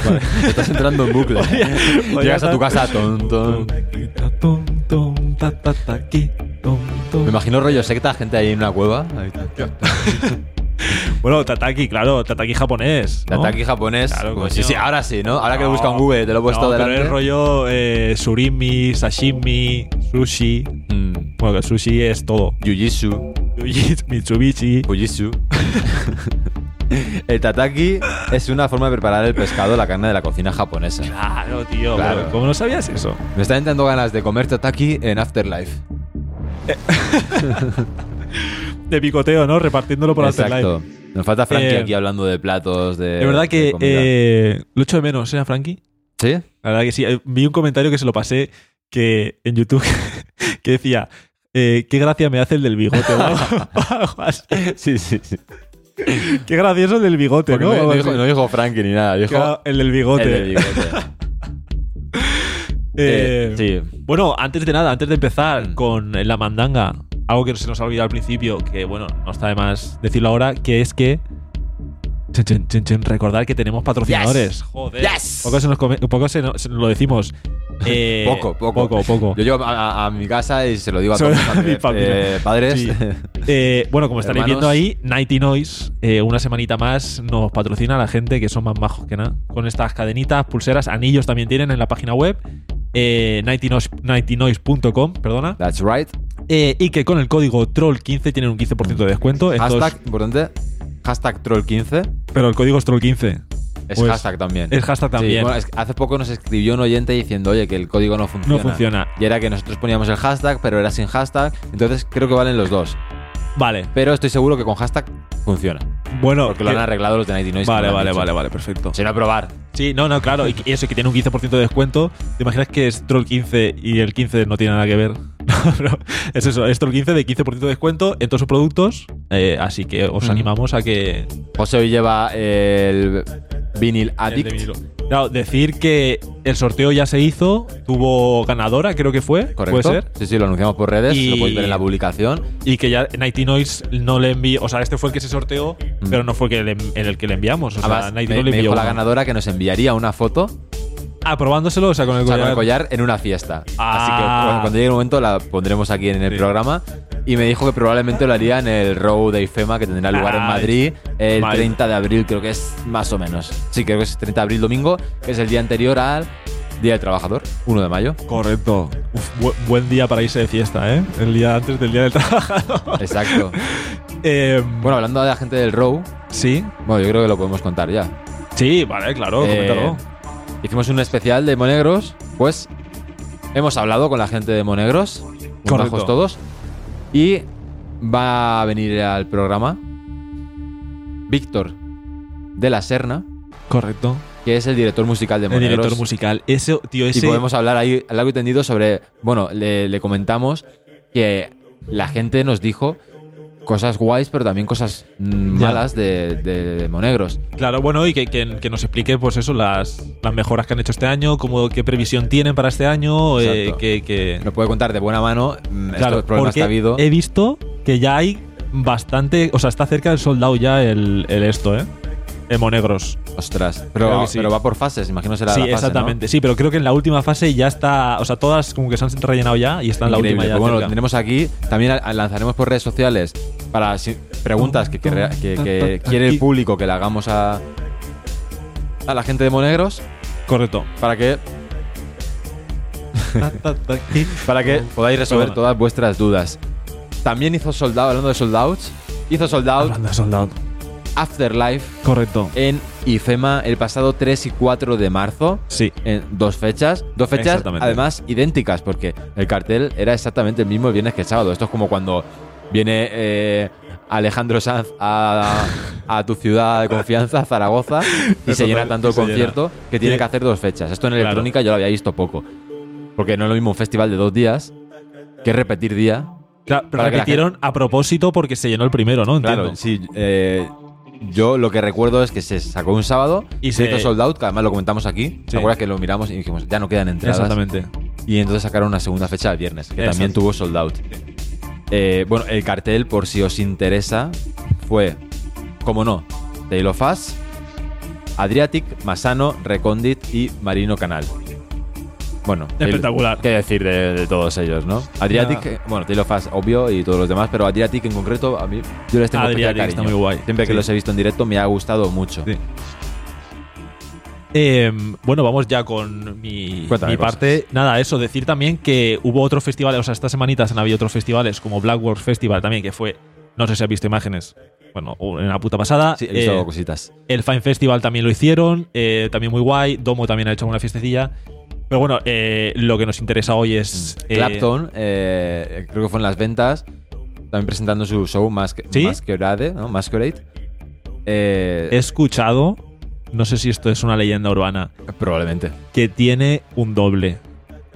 Vale. Estás entrando en bucle. Llegas a tu casa, ton. Me imagino rollo secta, gente ahí en una cueva. Bueno, tataki, claro, tataki japonés. ¿no? Tataki japonés. Claro, Pues sí, sí, ahora sí, ¿no? Ahora que lo busca en Google, te lo he puesto no, delante. Pero es rollo eh, surimi, sashimi, sushi. Mm, Bueno, que sushi es todo. Jujitsu, Sushi, Mitsubishi. Fujitsu. El tataki es una forma de preparar el pescado, la carne de la cocina japonesa. Claro, tío. Claro. pero ¿Cómo no sabías eso? Me están entrando ganas de comer tataki en Afterlife. De picoteo, ¿no? Repartiéndolo por Exacto. Afterlife. Nos falta Frankie Eh, aquí hablando de platos, de. Verdad que eh, lo echo de menos, ¿eh, Frankie? ¿Sí? La verdad que sí. Eh, Vi un comentario que se lo pasé que en YouTube que decía eh, qué gracia me hace el del bigote. Sí, sí, sí. Qué gracioso el del bigote, Porque ¿no? no, dijo, así. no dijo Frankie ni nada, dijo. Claro, el del bigote. el del bigote. Eh, Eh, sí. Bueno, antes de nada, antes de empezar Mm. con la mandanga, algo que se nos ha olvidado al principio, que bueno, no está de más decirlo ahora, que es que. Recordar que tenemos patrocinadores. Joder. Yes. Poco, se nos come- poco se, no- se lo decimos. Eh, Poco, poco. Poco, poco. Yo llego a, a- a mi casa y se lo digo a todos mis eh, padres. Sí. Eh, bueno, como estaréis viendo ahí, Nighty Noise, eh, una semanita más, nos patrocina a la gente que son más majos que nada. Con estas cadenitas, pulseras, anillos también tienen en la página web. Eh, nightynoise- nightynoise.com, perdona. That's right. Eh, y que con el código TROLL15 tienen un 15% de descuento. Hashtag, importante. Hashtag troll15. pero el código es TROLL15. Es Pues, hashtag también. Es hashtag Sí, también. bueno, es que hace poco nos escribió un oyente diciendo, oye, que el código no funciona. no funciona. Y era que nosotros poníamos el hashtag, pero era sin hashtag. Entonces creo que valen los dos. Vale. Pero estoy seguro que con hashtag funciona. Bueno. Porque lo que- han arreglado los de Nighty Noise. vale, vale, vale, vale, perfecto. Se a probar. Sí, no, no, claro. Y, eso, que tiene un 15% de descuento. ¿Te imaginas que es Troll 15 y el 15 no tiene nada que ver? No, es eso, es Troll 15 de 15% de descuento en todos sus productos. Eh, así que os animamos a que. José hoy lleva el Vinyl el de Addict. vinilo. Claro, decir que el sorteo ya se hizo, tuvo ganadora, creo que fue. ¿Correcto? Puede ser. Sí, sí, lo anunciamos por redes. Y- Lo podéis ver en la publicación. Y que ya Nighty Noise no le envió. O sea, este fue el que se sorteó, Mm. pero no fue que le- en el que le enviamos. O sea, Nighty me, le me envió dijo la ganadora que nos enviaría una foto Aprobándoselo, o sea, con el o sea, con collar. el collar en una fiesta. Ah. Así que bueno, cuando llegue el momento la pondremos aquí en el Sí. programa. Y me dijo que probablemente lo haría en el Row de IFEMA que tendrá lugar en Ay. Madrid el Vale. 30 de abril, creo que es más o menos. Sí, creo que es 30 de abril domingo, que es el día anterior al Día del Trabajador, 1 de mayo. Correcto. Uf, bu- buen día para irse de fiesta, ¿eh? El día antes del día del trabajador. Exacto. Eh, Bueno, hablando de la gente del Row, sí. bueno, yo creo que lo podemos contar ya. Sí, vale, claro, Eh, coméntalo. Hicimos un especial de Monegros, pues hemos hablado con la gente de Monegros, majos todos, y va a venir al programa Víctor de la Serna, Correcto. que es el director musical de El Monegros. director musical. Ese, tío, y ese. podemos hablar ahí largo y tendido sobre, bueno, le, le comentamos que la gente nos dijo cosas guays, pero también cosas mm, malas de, de- de Monegros. Claro, bueno, y que, que- que nos explique, pues eso, las, las mejoras que han hecho este año, cómo, qué previsión tienen para este año, eh, que, que- Nos puede contar de buena mano mm, Claro, estos problemas que ha habido. he visto que ya hay bastante, o sea, está cerca del soldado ya el, el esto, ¿eh? El Monegros. Ostras, pero, que sí. pero va por fases, imagino será sí, la fase, ¿no? exactamente. Sí, pero creo que en la última fase ya está. O sea, todas como que se han rellenado ya y está en la última ya. Bueno, lo tendremos aquí. También lanzaremos por redes sociales para si- preguntas que, querrá- que- que quiere el público que le hagamos a, a la gente de Monegros Correcto. para que, para que podáis resolver todas vuestras dudas. También hizo soldado, hablando de soldouts, hizo soldado Hablando de soldado. Afterlife Correcto. en IFEMA el pasado 3 y 4 de marzo. Sí. En dos fechas, dos fechas además idénticas, porque el cartel era exactamente el mismo el viernes que el sábado. Esto es como cuando viene eh, Alejandro Sanz a, a tu ciudad de confianza, Zaragoza, y Eso se llena tanto el llena. concierto que tiene que hacer dos fechas. Esto en Claro. electrónica yo lo había visto poco, porque no es lo mismo un festival de dos días que repetir día. Claro, pero repitieron a propósito porque se llenó el primero, ¿no? Entiendo. Claro, sí. eh, yo lo que recuerdo es que se sacó un sábado Y se hizo sold out, que además lo comentamos aquí. Sí. ¿Te acuerdas que lo miramos y dijimos, ya no quedan entradas? Exactamente. Y entonces sacaron una segunda fecha el viernes, que Exacto. también tuvo sold out. Eh, bueno, el cartel, por si os interesa, fue, como no, Tale of Us, Adriatic, Masano, Recondit y Marino Canal. Bueno, Espectacular. ¿Qué decir de, de todos ellos, no? Adriatic, bueno, Tale of Us, obvio, y todos los demás, pero Adriatic en concreto, a mí, yo les tengo Adriatic cariño. está muy guay. Siempre que Sí. los he visto en directo me ha gustado mucho. Sí. Eh, bueno, vamos ya con mi, parte. Nada, eso, decir también que hubo otros festivales, o sea, estas semanitas han habido otros festivales como Blackworks Festival también, que fue, no sé si has visto imágenes, bueno, en la puta pasada. Sí, he visto Eh, cositas. el Fine Festival también lo hicieron, eh, también muy guay. Domo también ha hecho una fiestecilla. Pero bueno, eh, lo que nos interesa hoy es. eh, Clapton, eh, creo que fue en las ventas, también presentando su show Mas- ¿Sí? Masquerade, ¿no? Masquerade. He escuchado, no sé si esto es una leyenda urbana, probablemente. que tiene un doble.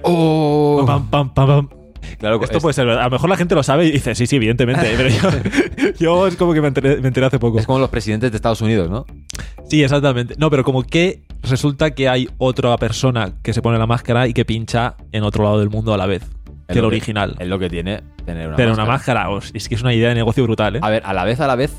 ¡Oh! Pam, pam, pam, pam. Claro, Esto es, puede ser verdad. A lo mejor la gente lo sabe y dice, sí, sí, evidentemente. pero yo, yo es como que me enteré, me enteré hace poco. es como los presidentes de Estados Unidos, ¿no? Sí, exactamente. No, pero como que resulta que hay otra persona que se pone la máscara y que pincha en otro lado del mundo a la vez Es que el original. Es lo que tiene tener una pero máscara. una máscara, es que es una idea de negocio brutal, ¿eh? A ver, a la vez, a la vez.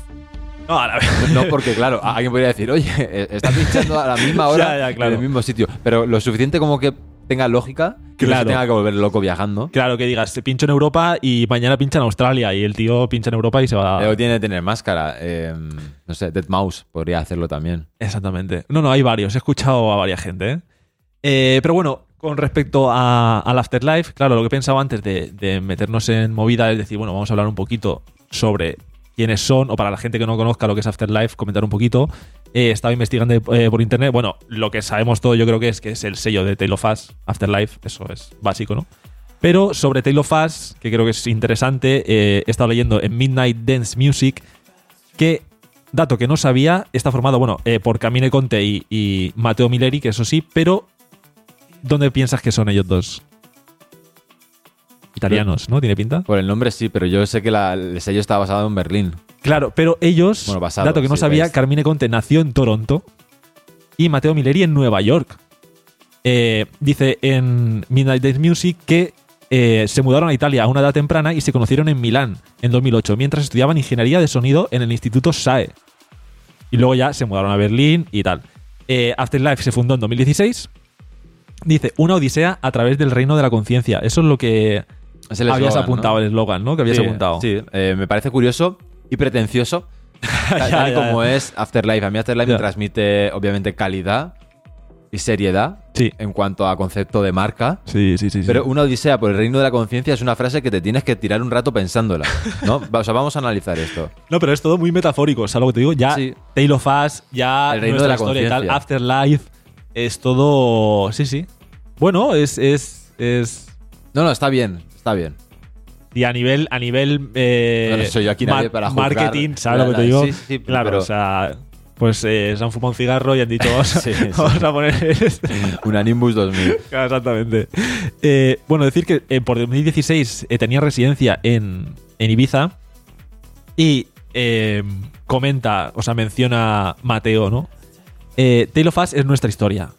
No, a la vez. No, porque claro, alguien podría decir, oye, eh, está pinchando a la misma hora Ya, ya, claro. en el mismo sitio. Pero lo suficiente como que tenga lógica que no se tenga que volver loco viajando. Claro, que digas, se pincho en Europa y mañana pincha en Australia y el tío pincha en Europa y se va. Pero tiene que tener máscara. eh, no sé, Dead Mouse podría hacerlo también. Exactamente. No, no, hay varios. He escuchado a varias gente. ¿eh? Eh, pero bueno, con respecto a- al Afterlife, claro, lo que he pensado antes de, de meternos en movida es decir, bueno, vamos a hablar un poquito sobre quiénes son, o para la gente que no conozca lo que es Afterlife, comentar un poquito. Eh, estaba investigando eh, por internet. Bueno, lo que sabemos todo yo creo que es que es el sello de Tale of Us, Afterlife, eso es básico, ¿no? Pero sobre Tale of Us, que creo que es interesante, eh, he estado leyendo en Midnight Dance Music que, dato que no sabía, está formado, bueno, eh, por Camine Conte y, y Matteo Mileri, que eso sí, pero ¿dónde piensas que son ellos dos? Italianos, ¿no? ¿Tiene pinta? Por el nombre sí, pero yo sé que la- el sello está basado en Berlín. Claro, pero ellos, Bueno, basado, dato que no sí, sabía. Carmine Conte nació en Toronto y Matteo Mileri en Nueva York. Eh, dice en Midnight Dance Music que eh, se mudaron a Italia a una edad temprana y se conocieron en Milán en 2008 mientras estudiaban ingeniería de sonido en el Instituto SAE. Y luego ya se mudaron a Berlín y tal. Eh, Afterlife se fundó en 2016. Dice, una odisea a través del reino de la conciencia. Eso es lo que Es el habías apuntado, ¿no? el eslogan, ¿no? Que habías sí, apuntado. Sí, eh, me parece curioso y pretencioso. tal, tal ya, como es Afterlife. A mí Afterlife me transmite, obviamente, calidad y seriedad Sí. en cuanto a concepto de marca. Sí, sí, sí. sí. Pero una odisea por el reino de la conciencia es una frase que te tienes que tirar un rato pensándola. ¿no? O sea, vamos a analizar esto. No, pero es todo muy metafórico, ¿sabes lo que te digo? Ya Sí. Tale of Us, ya El reino de la historia y tal, conciencia. Afterlife, es todo... Sí, sí. Bueno, es... es, es No, no, está bien, está bien. y a nivel... A nivel eh, No soy yo aquí nadie mar- para juzgar Marketing, ¿sabes la- lo que te digo? sí, sí, claro, pero- o sea... Pues eh, se han fumado un cigarro y han dicho, vamos, a- Sí, sí. vamos a poner. Una Nimbus 2000. Claro, Exactamente. Eh, bueno, decir que eh, por 2016 eh, tenía residencia en, en Ibiza y comenta, o sea, menciona Mateo, ¿no? Tale of Us es nuestra historia.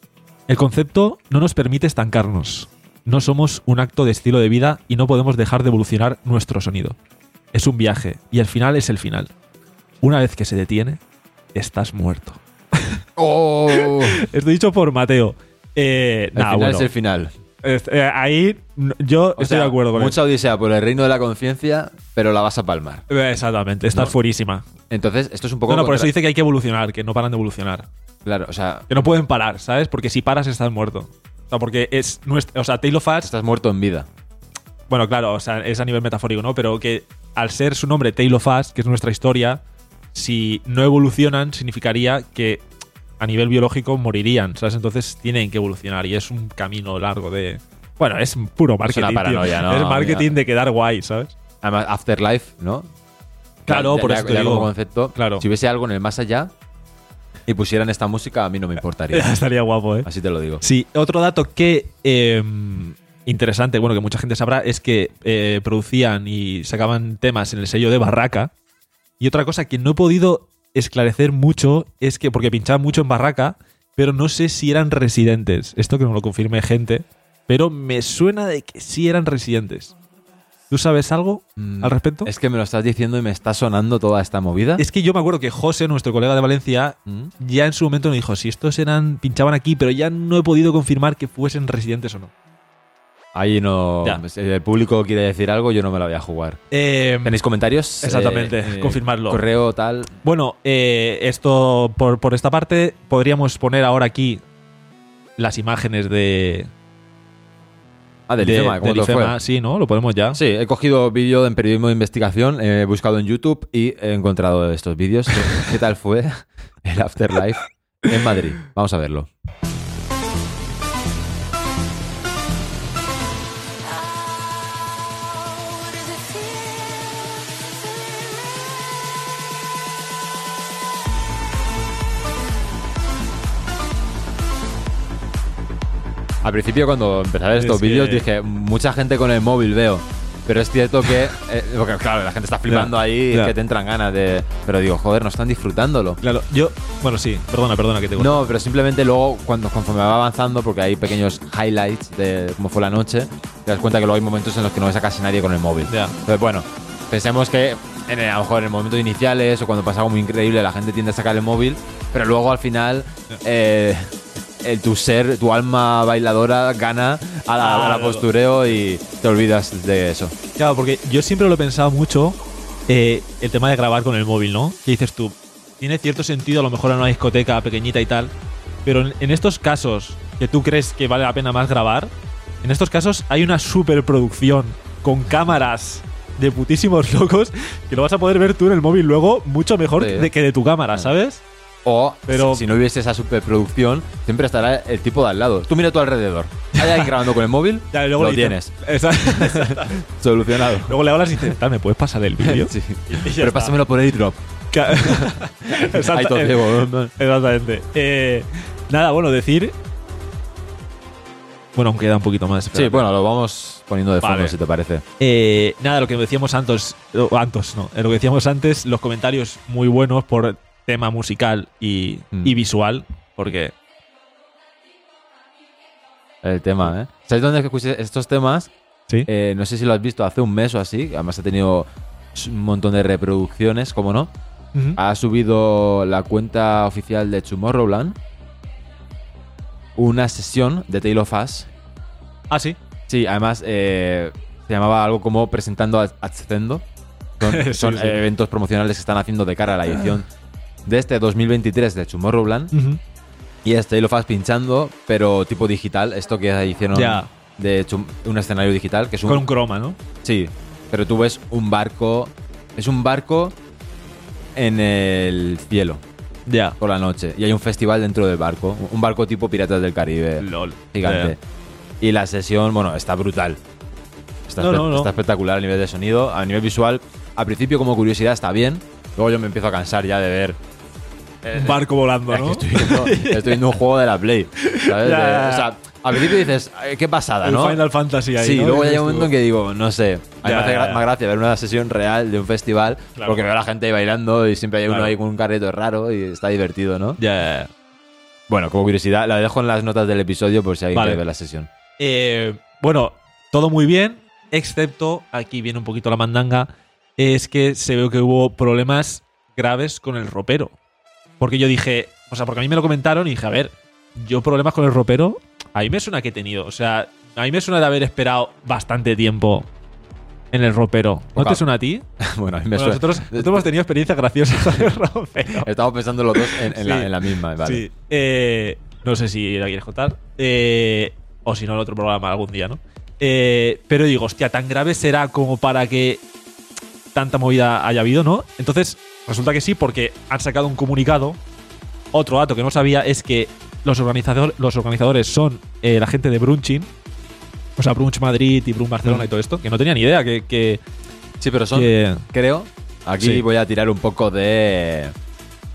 El concepto no nos permite estancarnos. No somos un acto de estilo de vida y no podemos dejar de evolucionar nuestro sonido. Es un viaje y al final es el final. Una vez que se detiene, estás muerto. ¡Oh! Esto dicho por Mateo. Eh, El nah, final bueno. es el final. Eh, ahí yo O estoy sea, de acuerdo con Mucha odisea por el reino de la conciencia, pero la vas a palmar. Eh, Exactamente, estás No. fuerísima. Entonces, esto es un poco. No, no, por eso dice que hay que evolucionar, que no paran de evolucionar. Claro, o sea, Que no pueden parar, ¿sabes? Porque si paras estás muerto. Porque es nuestra. O sea, Taylor Fast. estás muerto en vida. Bueno, claro, o sea, es a nivel metafórico, ¿no? Pero que al ser su nombre Taylor Fast, que es nuestra historia, si no evolucionan, significaría que a nivel biológico morirían, ¿sabes? Entonces tienen que evolucionar y es un camino largo de. Bueno, es puro marketing. tío. paranoia, ¿no? Es marketing Ya. de quedar guay, ¿sabes? Además, Afterlife, ¿no? Claro, por eso te ya digo. como concepto. Claro. Si hubiese algo en el más allá y pusieran esta música, a mí no me importaría. Estaría guapo, ¿eh? Así te lo digo. Sí, otro dato que eh, interesante, bueno, que mucha gente sabrá, es que eh, producían y sacaban temas en el sello de Barraca. Y otra cosa que no he podido esclarecer mucho es que, porque pinchaban mucho en Barraca, pero no sé si eran residentes. Esto que no lo confirme gente, pero me suena de que sí eran residentes. ¿Tú sabes algo Mm, al respecto? Es que me lo estás diciendo y me está sonando toda esta movida. Es que yo me acuerdo que José, nuestro colega de Valencia, Mm. ya en su momento nos dijo si estos eran pinchaban aquí, pero ya no he podido confirmar que fuesen residentes o no. Ahí no. Ya. Si el público quiere decir algo, yo no me la voy a jugar. Eh, ¿Tenéis comentarios? Exactamente, confirmarlo. Correo, tal. Bueno, eh, esto por, por esta parte podríamos poner ahora aquí las imágenes de, Ah, del de- IFEMA, ¿cómo del IFEMA. fue? Sí, ¿no? Lo podemos ya. Sí, he cogido vídeo en periodismo de investigación, he buscado en YouTube y he encontrado estos vídeos. ¿Qué, qué tal fue el Afterlife en Madrid? Vamos a verlo. Al principio cuando empecé a ver estos Es que- vídeos dije, mucha gente con el móvil veo. Pero es cierto que, eh, porque claro, la gente está flipando ahí, ya. que te entran ganas de... Pero digo, joder, no están disfrutándolo. Claro, yo. Bueno, sí, perdona, perdona que te corto. No, pero simplemente luego, cuando conforme va avanzando, porque hay pequeños highlights de cómo fue la noche, te das cuenta que luego hay momentos en los que no ves a casi nadie con el móvil. Ya. Entonces, bueno, pensemos que en el- a lo mejor en el momento iniciales o cuando pasa algo muy increíble, la gente tiende a sacar el móvil, pero luego al final eh, el, tu ser, tu alma bailadora gana a la, a la Claro. postureo y te olvidas de eso. Claro, porque yo siempre lo he pensado mucho eh, el tema de grabar con el móvil, ¿no? ¿Qué dices tú? Tiene cierto sentido a lo mejor en una discoteca pequeñita y tal, pero en, en estos casos que tú crees que vale la pena más grabar, en estos casos hay una superproducción con cámaras de putísimos locos que lo vas a poder ver tú en el móvil luego mucho mejor Sí. de que de tu cámara, ¿sabes? O, Pero- si, no hubiese esa superproducción, siempre estará el tipo de al lado. Tú mira a tu alrededor. Hay alguien grabando con el móvil, Ya, y luego lo le tienes. Exacto. Solucionado. luego le hablas y dices, "Tal, ¿me puedes pasar el vídeo? Sí. Pero está. pásamelo por airdrop. Ca- Ahí Exacta- todo ciego. Exactamente. Eh, nada, bueno, decir. Bueno, aún queda un poquito más. Sí, espérate. bueno, lo vamos poniendo de fondo, Vale. si te parece. Eh, nada, lo que decíamos antes. o Antes, no. eh, Lo que decíamos antes, los comentarios muy buenos por tema musical y, Mm. y visual. Porque. El tema, ¿eh? ¿Sabes dónde escuché estos temas? Sí. Eh, no sé si lo has visto hace un mes o así. Además ha tenido un montón de reproducciones, como no. Ha subido la cuenta oficial de Tomorrowland una sesión de Tale of Us. Ah, sí. Sí, además eh, se llamaba algo como presentando a Ascendo. Son, Sí, son, sí. eventos promocionales que están haciendo de cara a la edición de este 2023 de Tomorrowland. Ujú. Y es Tale of Us pinchando, pero tipo digital. Esto que hicieron Ya. de un escenario digital, que es un, Con un croma, ¿no? Sí, pero tú ves un barco. Es un barco en el cielo Ya. por la noche. Y hay un festival dentro del barco. Un barco tipo Piratas del Caribe. LOL. Gigante. Y la sesión, bueno, está brutal. Está, No, espe- no, no. está espectacular a nivel de sonido. A nivel visual, al principio como curiosidad está bien. Luego yo me empiezo a cansar ya de ver. Un barco volando, ¿no? estoy, viendo, estoy viendo un juego de la Play. ¿sabes? Ya, De- ya, ya. o sea, al principio dices, "Ay, qué pasada, El ¿no? Final Fantasy ahí. Sí, ¿no? luego Dices un momento en que digo, no sé. A mí me hace más gracia ver una sesión real de un festival Claro. porque veo a la gente ahí bailando y siempre hay uno ahí con un carreto raro y está divertido, ¿no? Ya, ya, ya. Bueno, como curiosidad, la dejo en las notas del episodio por si alguien Vale. quiere ver la sesión. Eh, bueno, todo muy bien, excepto, aquí viene un poquito la mandanga, es que se ve que hubo problemas graves con el ropero. Porque yo dije, O sea, porque a mí me lo comentaron y dije, a ver, yo problemas con el ropero, a mí me suena que he tenido. O sea, a mí me suena de haber esperado bastante tiempo en el ropero. ¿No te suena a ti? bueno, a mí me Bueno, suena- nosotros, nosotros hemos tenido experiencias graciosas con el ropero. Estamos pensando los dos en, en la, en la misma, vale. Sí. Eh, no sé si la quieres contar. Eh, o si no, en otro programa algún día, ¿no? Eh, pero digo, hostia, tan grave será como para que tanta movida haya habido, ¿no? Entonces, resulta que sí, porque han sacado un comunicado. Otro dato que no sabía es que los, organizador- los organizadores son eh, la gente de Brunchin. O sea, Brunch Madrid y Brunch Barcelona Mm. y todo esto. Que no tenía ni idea que. que- Sí, pero son, que- creo, aquí Sí. voy a tirar un poco de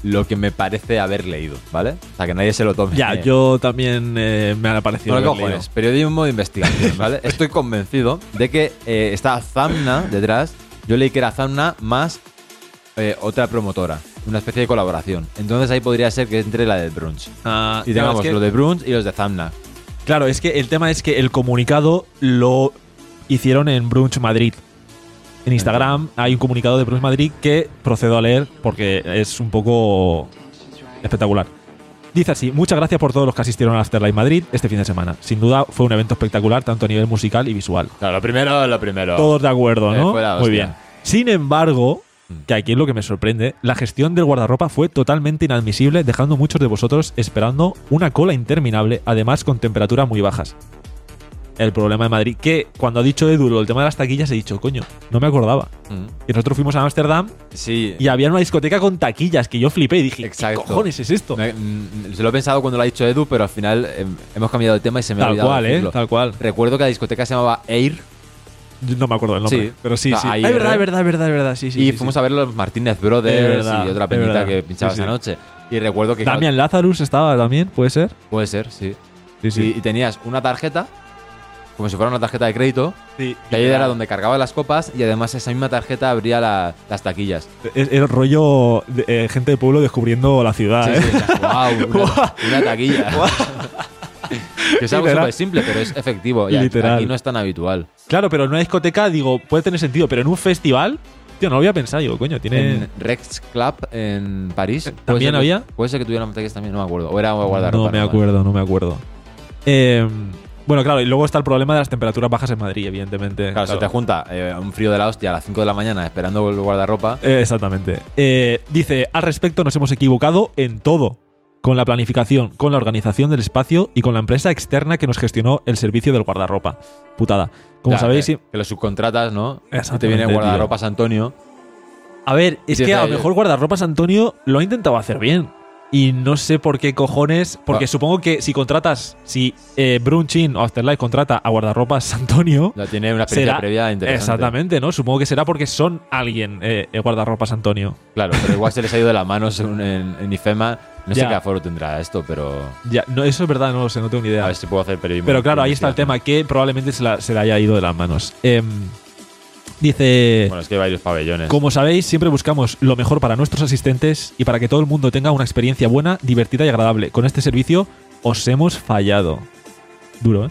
lo que me parece haber leído, ¿vale? O sea, que nadie se lo tome. ya, yo también eh, me ha parecido. Bueno, ¿qué haber leído. cojones? Periodismo de investigación, ¿vale? Estoy convencido de que eh, está Zamna detrás. Yo leí que era Zamna más eh, otra promotora. Una especie de colaboración. Entonces ahí podría ser que entre la de Brunch. Ah, Y claro, tengamos es que- de Brunch y los de Zamna. Claro, es que el tema es que el comunicado lo hicieron en Brunch Madrid. En Instagram hay un comunicado de Brunch Madrid que procedo a leer porque es un poco espectacular. Dice así, muchas gracias por todos los que asistieron al Afterlife Madrid este fin de semana. Sin duda fue un evento espectacular tanto a nivel musical y visual. Claro, lo primero, lo primero. Todos de acuerdo, Eh, ¿no? fue la Muy hostia. bien. Sin embargo. Que aquí es lo que me sorprende, la gestión del guardarropa fue totalmente inadmisible, dejando muchos de vosotros esperando una cola interminable, además con temperaturas muy bajas. El problema de Madrid, que cuando ha dicho Edu del tema de las taquillas, he dicho, coño, no me acordaba. Mm. Que nosotros fuimos a Ámsterdam Sí. y había una discoteca con taquillas que yo flipé y dije, Exacto. ¿qué cojones es esto? Me- mm, se lo he pensado cuando lo ha dicho Edu, pero al final em, hemos cambiado de tema y se me ha Tal olvidado cual, ¿eh? Tal cual. Recuerdo que la discoteca se llamaba Air No me acuerdo del nombre, Sí. pero sí, sí. ahí es verdad, es verdad, es verdad, es verdad, sí, sí. y sí, fuimos sí. a ver los Martínez Brothers verdad, y otra peñita que pinchaba Sí, esa noche. Y recuerdo que claro, Damian Lazarus estaba también, ¿puede ser? puede ser, sí. Sí, Y, y tenías una tarjeta, como si fuera una tarjeta de crédito, Sí. que ahí era donde cargabas las copas y además esa misma tarjeta abría la- las taquillas. Es- Era rollo de, eh, gente de pueblo descubriendo la ciudad, Sí, ¿eh? sí, wow, una, una taquilla. que es algo súper simple, pero es efectivo. Y Literal. aquí no es tan habitual. Claro, pero en una discoteca, digo, puede tener sentido, pero en un festival, tío, no lo había pensado. Digo, coño, tiene. En Rex Club en París. ¿puede ¿También que- había? Puede ser que tuvieran taquillas también, no me acuerdo. O era guardarropa. no me acuerdo, no me acuerdo. Eh, bueno, claro, y luego está el problema de las temperaturas bajas en Madrid, evidentemente. Claro, se te junta eh, un frío de la hostia a las 5 de la mañana esperando el guardarropa. Eh, exactamente. Eh, dice, al respecto nos hemos equivocado en todo. Con la planificación, con la organización del espacio y con la empresa externa que nos gestionó el servicio del guardarropa. Putada. Como sabéis, que, que lo subcontratas, ¿no? Y te viene guardarropas Antonio. A ver, es que a lo mejor guardarropas Antonio lo ha intentado hacer bien. Y no sé por qué cojones. Porque Ah. supongo que si contratas, si eh, Brunchin o Afterlife contrata a guardarropas Antonio. Ya tiene una experiencia será- previa interesante. Exactamente, ¿no? Supongo que será porque son alguien, eh, eh, guardarropas Antonio. Claro, pero igual se les ha ido de la mano según en, en IFEMA. No sé qué aforo tendrá esto, pero Ya, no, eso es verdad, no lo sé, no tengo ni idea. a ver si puedo hacer periodismo. Pero claro, ahí está el tema, que probablemente se, la- se le haya ido de las manos. Em, dice. Bueno, es que hay varios pabellones. Como sabéis, siempre buscamos lo mejor para nuestros asistentes y para que todo el mundo tenga una experiencia buena, divertida y agradable. Con este servicio os hemos fallado. Duro, ¿eh?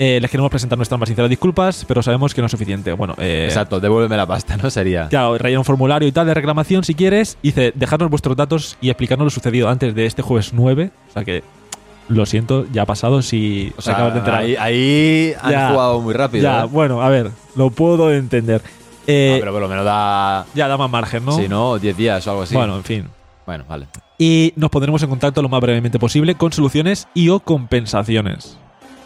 Eh, les queremos presentar nuestras más sinceras disculpas, pero sabemos que no es suficiente. Bueno, eh, Exacto, devuélveme la pasta, ¿no? Sería. Claro, rellena un formulario y tal de reclamación si quieres. Dice, dejadnos vuestros datos y explicarnos lo sucedido antes de este jueves 9. O sea que, lo siento, ya ha pasado si O sea, acabas de enterar. ahí, ahí han Ya. jugado muy rápido. ya, ¿eh? bueno, a ver, lo puedo entender. Eh, Ah, pero por lo menos da. ya da más margen, ¿no? Sí, ¿no? 10 días o algo así. Bueno, en fin. Bueno, vale. Y nos pondremos en contacto lo más brevemente posible con soluciones y o compensaciones.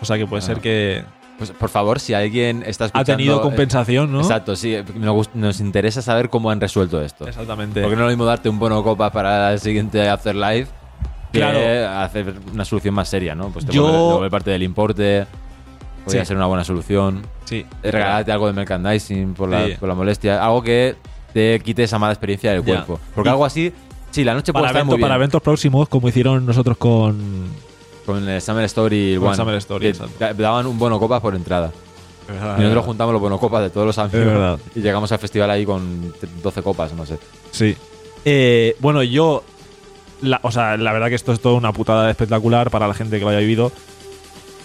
O sea que puede Ah. ser que Pues por favor, si alguien está ha escuchando. tenido eh, compensación, ¿no? Exacto, sí. Nos, interesa saber cómo han resuelto esto. Exactamente. Porque no es lo mismo darte un bono copa para el siguiente Afterlife que Claro. hacer una solución más seria, ¿no? Pues te Yo- devuelve parte del importe. Podría Sí. ser una buena solución. Sí. Regalarte algo de merchandising por la, Sí. por la molestia. Algo que te quite esa mala experiencia del cuerpo. Porque Y- algo así, sí, la noche puede Para, estar evento- muy bien. para eventos próximos, como hicieron nosotros con. Con el Summer Story y el Con One. Summer Story, exacto. daban un bono copa por entrada. Y nosotros juntamos los bono copas de todos los amigos. Es verdad. Y llegamos al festival ahí con 12 copas, no sé. Sí. Eh, bueno, yo. la- o sea, la verdad que esto es toda una putada espectacular para la gente que lo haya vivido.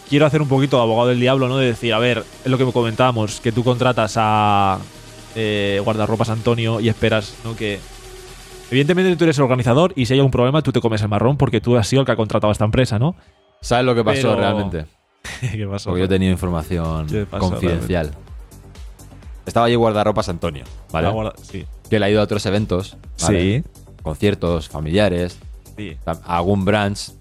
Quiero hacer un poquito de abogado del diablo, ¿no? De decir, a ver, es lo que comentábamos, que tú contratas a eh, guardarropas Antonio y esperas, ¿no? Que, Evidentemente tú eres el organizador y si hay un problema tú te comes el marrón porque tú has sido el que ha contratado a esta empresa, ¿no? ¿Sabes lo que pasó Pero- realmente? ¿Qué pasó? Porque yo he tenido información ¿Qué pasó confidencial. Estaba allí guardarropas Antonio, ¿vale? Ah, guarda- Sí. Que él ha ido a otros eventos, ¿vale? Sí. conciertos familiares, Sí. a algún branch.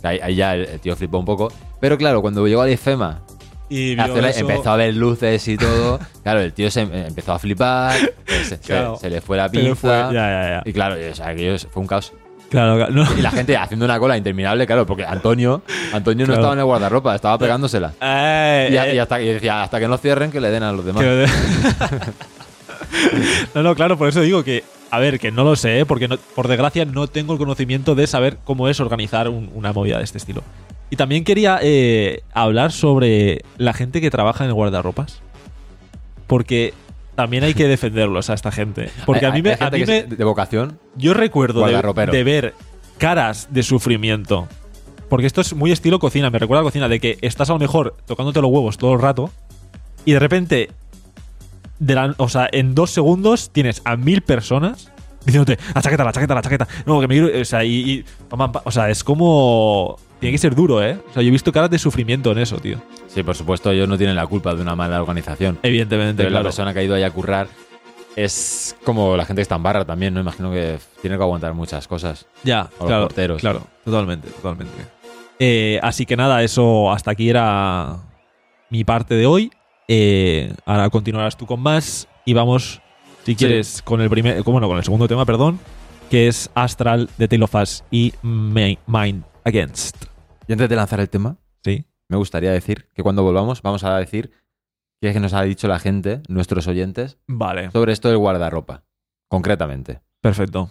que Ahí, ahí ya el tío flipó un poco. Pero claro, cuando llegó a la IFEMA, Y eso- empezó a ver luces y todo. claro, el tío se eh, empezó a flipar, se, se- Claro. se le fue la fue- pinza. Ya, ya, ya. Y claro, o sea, aquello fue un caos. Claro, claro. No. Y la gente haciendo una cola interminable, claro, porque Antonio, Antonio no estaba en el guardarropa, estaba pegándosela. Eh, Y, eh, y hasta, y decía, hasta que no cierren, que le den a los demás. no, no, claro, por eso digo que, a ver, que no lo sé, porque no- por desgracia no tengo el conocimiento de saber cómo es organizar un- una movida de este estilo. Y también quería eh, hablar sobre la gente que trabaja en el guardarropas. Porque también hay que defenderlos a esta gente. Porque a mí me, a mí me- de vocación. yo recuerdo de, ver caras de sufrimiento. Porque esto es muy estilo cocina, me recuerda a cocina, de que estás a lo mejor tocándote los huevos todo el rato y de repente, de la- o sea, en dos segundos tienes a mil personas diciéndote, la chaqueta, la chaqueta, la chaqueta. No, que me quiero. O sea, y, o sea, es como. Tiene que ser duro, ¿eh? O sea, yo he visto caras de sufrimiento en eso, tío. Sí, por supuesto, ellos no tienen la culpa de una mala organización. Evidentemente, Pero la persona que ha ido ahí a currar es como la gente que está en barra también, ¿no? Imagino que tiene que aguantar muchas cosas. Ya, O los claro, porteros. claro, totalmente, totalmente. Eh, así que nada, eso hasta aquí era mi parte de hoy. Eh, ahora continuarás tú con más y vamos, si quieres, con el primer, bueno, con el segundo tema, perdón, que es Astral de Tale of Us y Mind Against. Y antes de lanzar el tema, Sí. me gustaría decir que cuando volvamos vamos a decir qué es que nos ha dicho la gente, nuestros oyentes, Vale, sobre esto del guardarropa, concretamente. perfecto.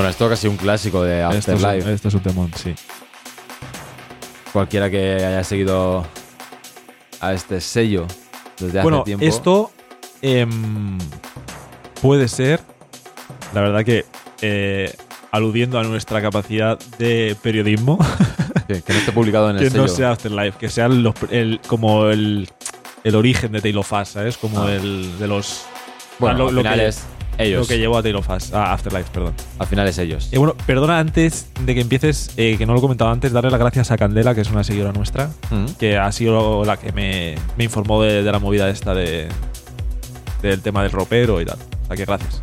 Bueno, esto casi un clásico de Esto es, un, Afterlife. esto es un temón, sí. Cualquiera que haya seguido a este sello desde Bueno, hace tiempo. esto em, puede ser, la verdad que eh, aludiendo a nuestra capacidad de periodismo, Sí, que no esté publicado en el que sello. no sea Afterlife, que sea los- el, como el, el origen de Tale of Us, ¿sabes? Como Ah. el de los... bueno, lo, al lo final que, es ellos. lo que llevó a Tale of Us, a Afterlife, perdón. Al final es ellos. Eh, bueno, perdona antes de que empieces, eh, que no lo he comentado antes, darle las gracias a Candela, que es una seguidora nuestra, Mm. que ha sido la que me, me informó de, de la movida esta de del tema del ropero y tal. O sea que gracias.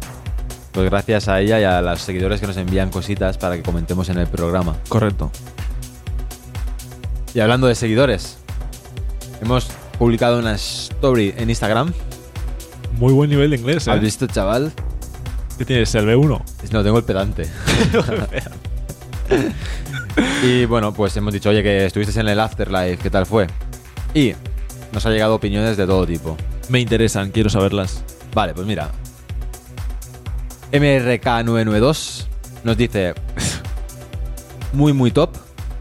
Pues gracias a ella y a los seguidores que nos envían cositas para que comentemos en el programa. Correcto. Y hablando de seguidores, hemos publicado una story en Instagram. Muy buen nivel de inglés, ¿eh? ¿Has visto, chaval? ¿Qué tienes? ¿El B1? No, tengo el pedante. y bueno, pues hemos dicho, oye, que estuviste en el Afterlife, ¿qué tal fue? Y nos ha llegado opiniones de todo tipo. Me interesan, quiero saberlas. Vale, pues mira. MRK992 nos dice, muy, muy top.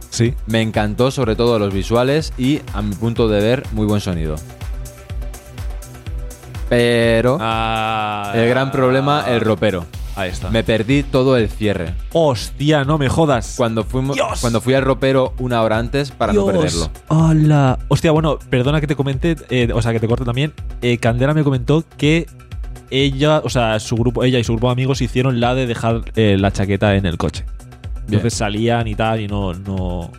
Sí. Me encantó sobre todo los visuales y, a mi punto de ver, muy buen sonido. Pero Ah, el gran problema, el ropero. Ahí está. Me perdí todo el cierre. Hostia, no me jodas. Cuando, fuimos, Dios. cuando fui al ropero una hora antes para no perderlo. Hola. Hostia, bueno, perdona que te comente, eh, o sea, que te corte también. Eh, Candela me comentó que ella, o sea, su grupo, ella y su grupo de amigos hicieron la de dejar eh, la chaqueta en el coche. Bien. Entonces salían y tal y no, no,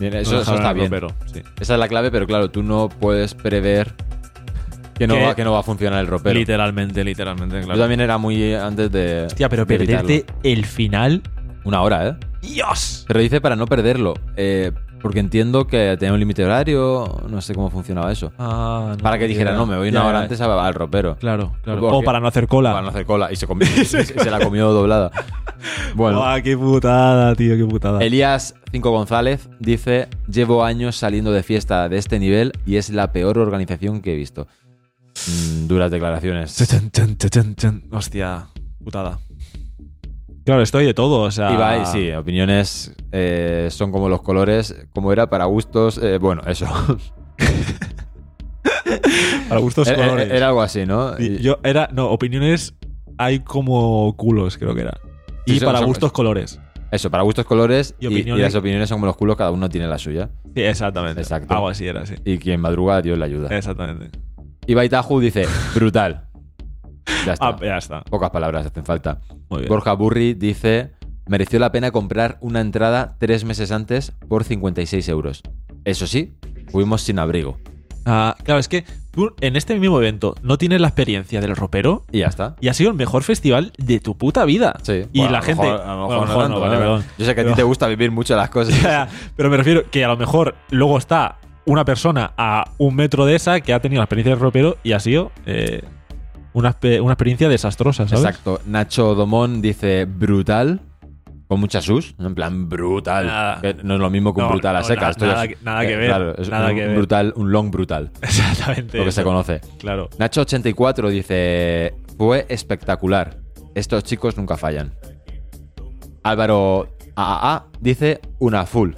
Bien, no eso, está bien. ropero, sí. Esa es la clave, pero claro, tú no puedes prever que no, Que- va, que no va a funcionar el ropero. Literalmente, literalmente, Yo claro. también era muy antes de. Hostia, pero de evitarlo. perderte el final. Una hora, ¿eh? ¡Dios! Pero dice para no perderlo. eh, porque entiendo que tenía un límite horario. No sé cómo funcionaba eso. Ah, para que dijera, no, me voy Ya, una hora ya. antes a- al ropero. Claro, claro. Porque- O para no hacer cola. Para no hacer cola. Y se, comió- se- se la comió doblada. Bueno. Qué putada, tío, qué putada. Elías 5 González dice: Llevo años saliendo de fiesta de este nivel y es la peor organización que he visto. Mm, duras declaraciones. Hostia, putada. Claro, estoy de todo, o sea. Ibai, sí, opiniones eh, son como los colores, como era para gustos. eh, bueno, eso. Para gustos era, colores. era algo así, ¿no? Y yo era. No, opiniones hay como culos, creo que era. Y para son- gustos colores. Eso, para gustos colores Y y, las opiniones son como los culos, cada uno tiene la suya. Sí, exactamente. Exacto. Algo así era, sí. Y quien madruga, Dios le ayuda. Exactamente. Ibai Taju dice: brutal. Ya está. Ah, ya está. Pocas palabras hacen falta. Muy bien. Borja Burri dice: mereció la pena comprar una entrada tres meses antes por 56 euros. Eso sí, fuimos sin abrigo. Ah, claro, es que tú en este mismo evento no tienes la experiencia del ropero Y ya está. y ha sido el mejor festival de tu puta vida. Sí. Y Bueno, la a gente. mejor- a lo bueno, mejor no tanto, vale, ¿no? perdón. Yo sé que a ti te gusta vivir mucho las cosas. Pero me refiero que a lo mejor luego está una persona a un metro de esa que ha tenido la experiencia del ropero y ha sido eh, una, una experiencia desastrosa, ¿sabes? Exacto. Nacho Domón dice brutal. Con muchas sus. En plan, brutal. Nada. No es lo mismo que un No, brutal a no, secas. na- Esto ya nada es- que- nada que ver, Claro, es nada un, que ver. brutal, un long brutal. Exactamente. Lo que se conoce. Claro. Nacho84 dice: Fue espectacular. Estos chicos nunca fallan. Álvaro AAA dice: Una full.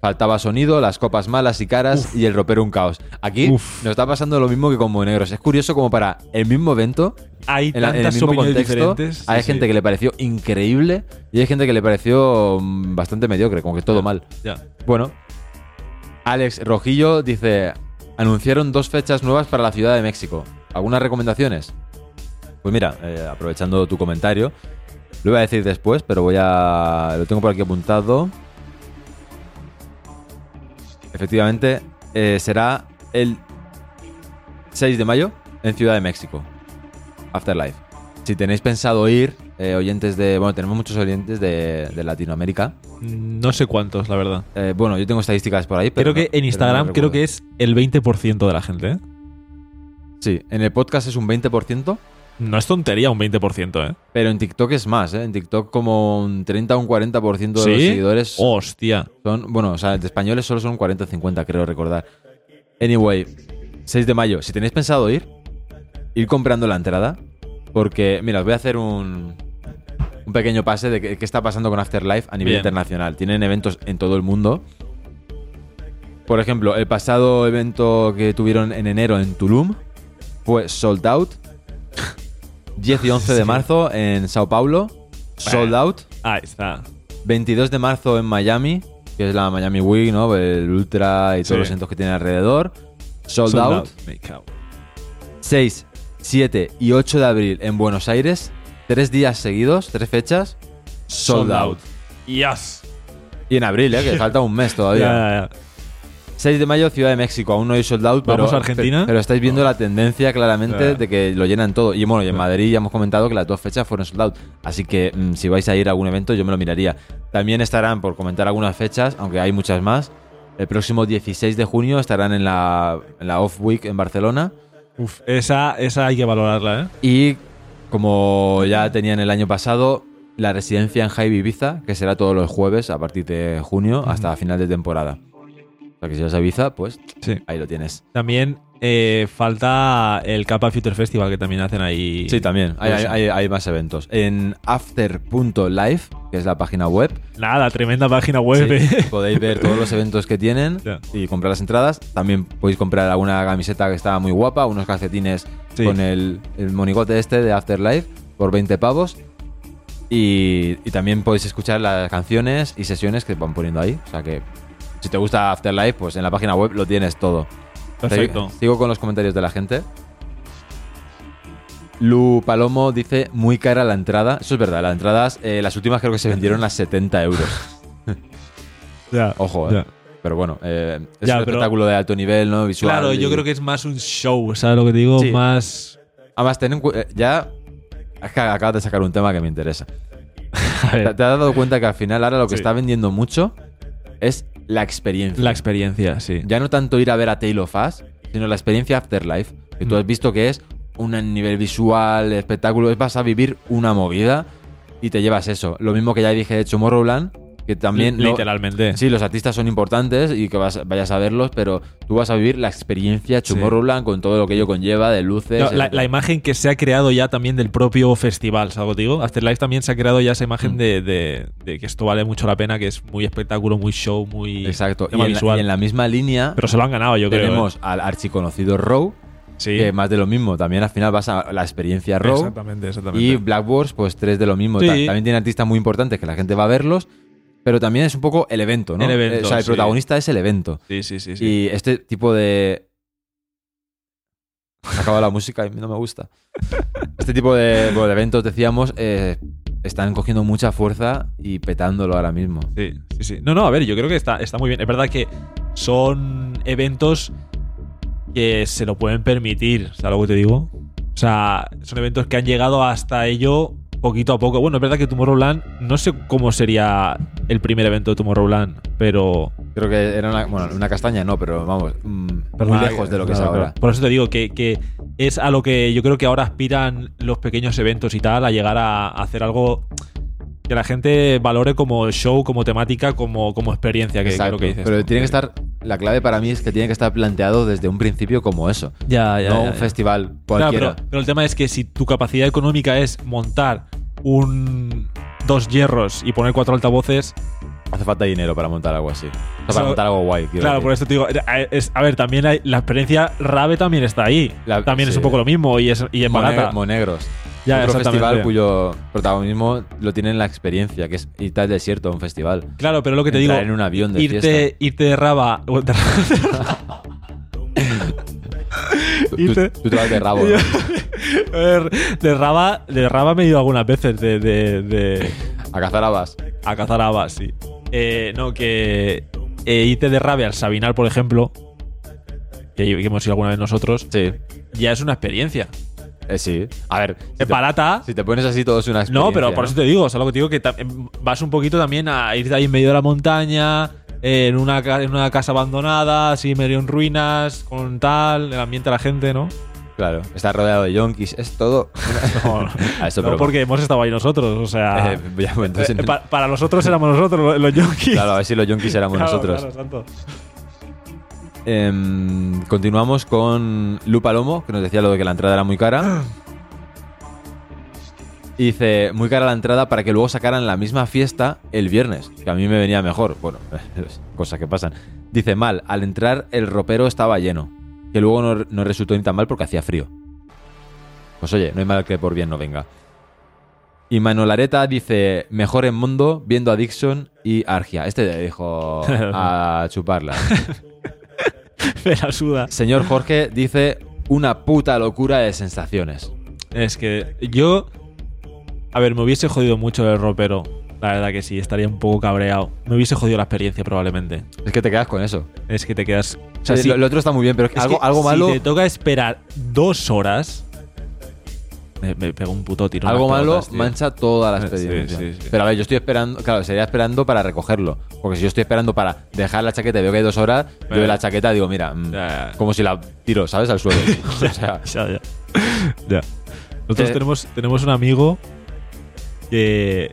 Faltaba sonido, las copas malas y caras y el ropero un caos. Aquí Uf. nos está pasando lo mismo que con Monegros. Es curioso como para el mismo evento, Hay en, la- en el mismo contexto, diferentes. hay Sí, gente sí. que le pareció increíble y hay gente que le pareció mm, bastante mediocre, como que todo mal. Ya. Bueno, Alex Rojillo dice: Anunciaron dos fechas nuevas para la Ciudad de México. ¿Algunas recomendaciones? Pues mira, eh, aprovechando tu comentario, lo iba a decir después, pero voy a. Lo tengo por aquí apuntado. Efectivamente, eh, será el 6 de mayo en Ciudad de México. Afterlife. Si tenéis pensado ir, eh, oyentes de. Bueno, tenemos muchos oyentes de, de Latinoamérica. No sé cuántos, la verdad. Eh, bueno, yo tengo estadísticas por ahí, pero. creo que no- en no Instagram creo que es el 20% de la gente, ¿eh? Sí, en el podcast es un 20%, No es tontería un 20%, ¿eh? pero en TikTok es más, ¿eh? En TikTok como un 30 o un 40% de ¿Sí? los seguidores Hostia. son. Bueno, o sea, de españoles solo son 40 o 50, creo recordar. Anyway, 6 de mayo. Si tenéis pensado ir, ir comprando la entrada. Porque, mira, os voy a hacer un. un pequeño pase de qué, está pasando con Afterlife a nivel Bien. internacional. Tienen eventos en todo el mundo. Por ejemplo, el pasado evento que tuvieron en enero en Tulum fue sold out. 10 y 11 de marzo en Sao Paulo, sold out. Ahí está. 22 de marzo en Miami, que es la Miami Week, ¿no? El Ultra y todos Sí. los eventos que tiene alrededor. Sold, Sold out. Me cago. 6, 7 y 8 de abril en Buenos Aires. Tres días seguidos, tres fechas. Sold, out. Yes. Y en abril, ¿eh? Que falta un mes Ya, todavía. ya, ya. 6 de mayo, Ciudad de México. Aún no hay sold out, pero, ¿Vamos a Argentina? pero, estáis viendo la tendencia claramente de que lo llenan todo. Y bueno, y en. Madrid ya hemos comentado que las dos fechas fueron sold out. Así que mm, si vais a ir a algún evento, yo me lo miraría. También estarán, por comentar algunas fechas, aunque hay muchas más. El próximo 16 de junio estarán en la, en la Off Week en Barcelona. Uf, esa, esa hay que valorarla, ¿eh? Y como ya tenían el año pasado, la residencia en Jaime Ibiza, que será todos los jueves a partir de junio hasta final de temporada. O sea que si vas a Ibiza, pues Sí. ahí lo tienes. También eh, falta el Kappa Future Festival que también hacen ahí. Sí, también. Hay, Pues- hay- hay- hay más eventos. En after.live, que es la página web, Nada, tremenda página web. sí, eh. podéis ver todos los eventos que tienen y comprar las entradas. También podéis comprar alguna camiseta que está muy guapa, unos calcetines Sí. con el, el monigote este de Afterlife por 20 pavos. Y, y también podéis escuchar las canciones y sesiones que van poniendo ahí. O sea que si te gusta Afterlife, pues en la página web lo tienes todo. Perfecto. Sigo con los comentarios de la gente. Lu Palomo dice muy cara la entrada. Eso es verdad, las entradas, eh, las últimas creo que se vendieron a 70 euros. Ya, Ojo, eh. Pero bueno, eh, es un pero- espectáculo de alto nivel, ¿no? Visual. Claro, y- yo creo que es más un show, ¿sabes lo que te digo? Sí. Más. Además, ten en eh, ya es que acabas de sacar un tema que me interesa. ¿Te, te has dado cuenta que al final ahora lo que Sí. está vendiendo mucho es la experiencia? la experiencia, sí. Ya no tanto ir a ver a Tale of Us, sino la experiencia Afterlife. Que tú Mm. has visto que es un nivel visual, espectáculo, es vas a vivir una movida y te llevas eso. Lo mismo que ya dije de Tomorrowland, que también... Literalmente. Sí, los artistas son importantes y que vas, vayas a verlos, pero tú vas a vivir la experiencia Sí. Tomorrowland con todo lo que ello conlleva de luces. No, la, la imagen que se ha creado ya también del propio festival, ¿sabes digo? Afterlife también se ha creado ya esa imagen Mm. de, de- de que esto vale mucho la pena, que es muy espectáculo, muy show, muy Exacto. Y en, la, visual. y en la misma línea Pero se lo han ganado, yo creo. tenemos ¿eh? al archiconocido Row, Sí. que más de lo mismo. También al final vas a la experiencia Row. Exactamente, exactamente. Y Black Wars, pues tres de lo mismo. Sí. Ta- También tiene artistas muy importantes que la gente va a verlos, pero también es un poco el evento, ¿no? El evento, Eh, o sea, el sí. protagonista es el evento. sí, sí, sí. sí. Y este tipo de. Se acaba la música y no me gusta. Este tipo de, bueno, de eventos, decíamos, eh, están cogiendo mucha fuerza y petándolo ahora mismo. Sí, sí, sí. No, no, a ver, yo creo que está, está muy bien. Es verdad que son eventos que se lo pueden permitir, ¿sabes lo que te digo? O sea, son eventos que han llegado hasta ello poquito a poco. Bueno, es verdad que Tomorrowland, no sé cómo sería el primer evento de Tomorrowland, pero... Creo que era una, bueno, una castaña, no, pero vamos, mm, muy lejos de lo que es ahora. Por eso te digo que, que es a lo que yo creo que ahora aspiran los pequeños eventos y tal, a llegar a, a hacer algo que la gente valore como show, como temática, como, como experiencia, que, que es Exacto. lo que dices. pero tiene que estar. La clave para mí es que tiene que estar planteado desde un principio como eso. Ya, ya, no ya, un festival Claro, cualquiera. pero, pero el tema es que si tu capacidad económica es montar un dos hierros y poner cuatro altavoces, Hace falta dinero para montar algo así. O sea, para montar algo guay. claro, decir. por eso te digo, eh, es- a ver, también hay, la experiencia Rave también está ahí. La- también es un poco lo mismo y es, y es Mone- barata. Monegros. Ya, Otro festival cuyo protagonismo lo tiene en la experiencia, que es irte al desierto a un festival. Claro, pero lo que te Entrar digo, en un avión de irte, fiesta. irte de raba. Tú, te vas de rabo. ¿no? De raba, de raba me he ido algunas veces de, de- de- A cazar habas. a cazar habas, sí. Eh, no, que eh, irte de rave al Sabinal, por ejemplo, que, que hemos ido alguna vez nosotros, Sí. ya es una experiencia. Eh, sí. A ver, si Es te, barata. si te pones así todo es una experiencia. No, pero por eso te digo, o sea, lo que te digo que vas un poquito también a ir de ahí en medio de la montaña, en una, en una casa abandonada, así medio en ruinas, con tal, el ambiente de la gente, ¿no? Claro, está rodeado de yonkis, es todo. No, no, A eso, no, porque hemos estado ahí nosotros, o sea. Eh, ya, pues, entonces, eh, pa- para nosotros éramos nosotros, los, yonkis. claro, a ver si los yonkis éramos Claro, nosotros. claro. Em, continuamos con Lu Palomo, que nos decía lo de que la entrada era muy cara. Y dice, muy cara la entrada para que luego sacaran la misma fiesta el viernes, que a mí me venía mejor. Bueno, cosas que pasan. Dice, mal, al entrar el ropero estaba lleno, que luego no, no resultó ni tan mal porque hacía frío. Pues oye, no hay mal que por bien no venga. Y Manolareta dice, mejor en mundo viendo a Dixon y Argia. Este le dijo a chuparla. Me la suda. Señor Jorge dice, una puta locura de sensaciones. Es que yo. A ver, me hubiese jodido mucho el ropero. La verdad que sí, estaría un poco cabreado. Me hubiese jodido la experiencia probablemente. Es que te quedas con eso. Es que te quedas. O sea, sí, lo, lo otro está muy bien, pero es que es algo, que algo malo... Si te toca esperar dos horas. Me, me pego un puto tiro. Algo malo pelotas, mancha toda la experiencia. sí, sí. Pero a ver, yo estoy esperando, claro, sería esperando para recogerlo. Porque si yo estoy esperando para dejar la chaqueta y veo que hay dos horas, yo Eh. de la chaqueta digo, mira, mm, Ya, ya. como si la tiro, ¿sabes? Al suelo. o sea, Ya, ya. Nosotros Eh. tenemos, tenemos un amigo que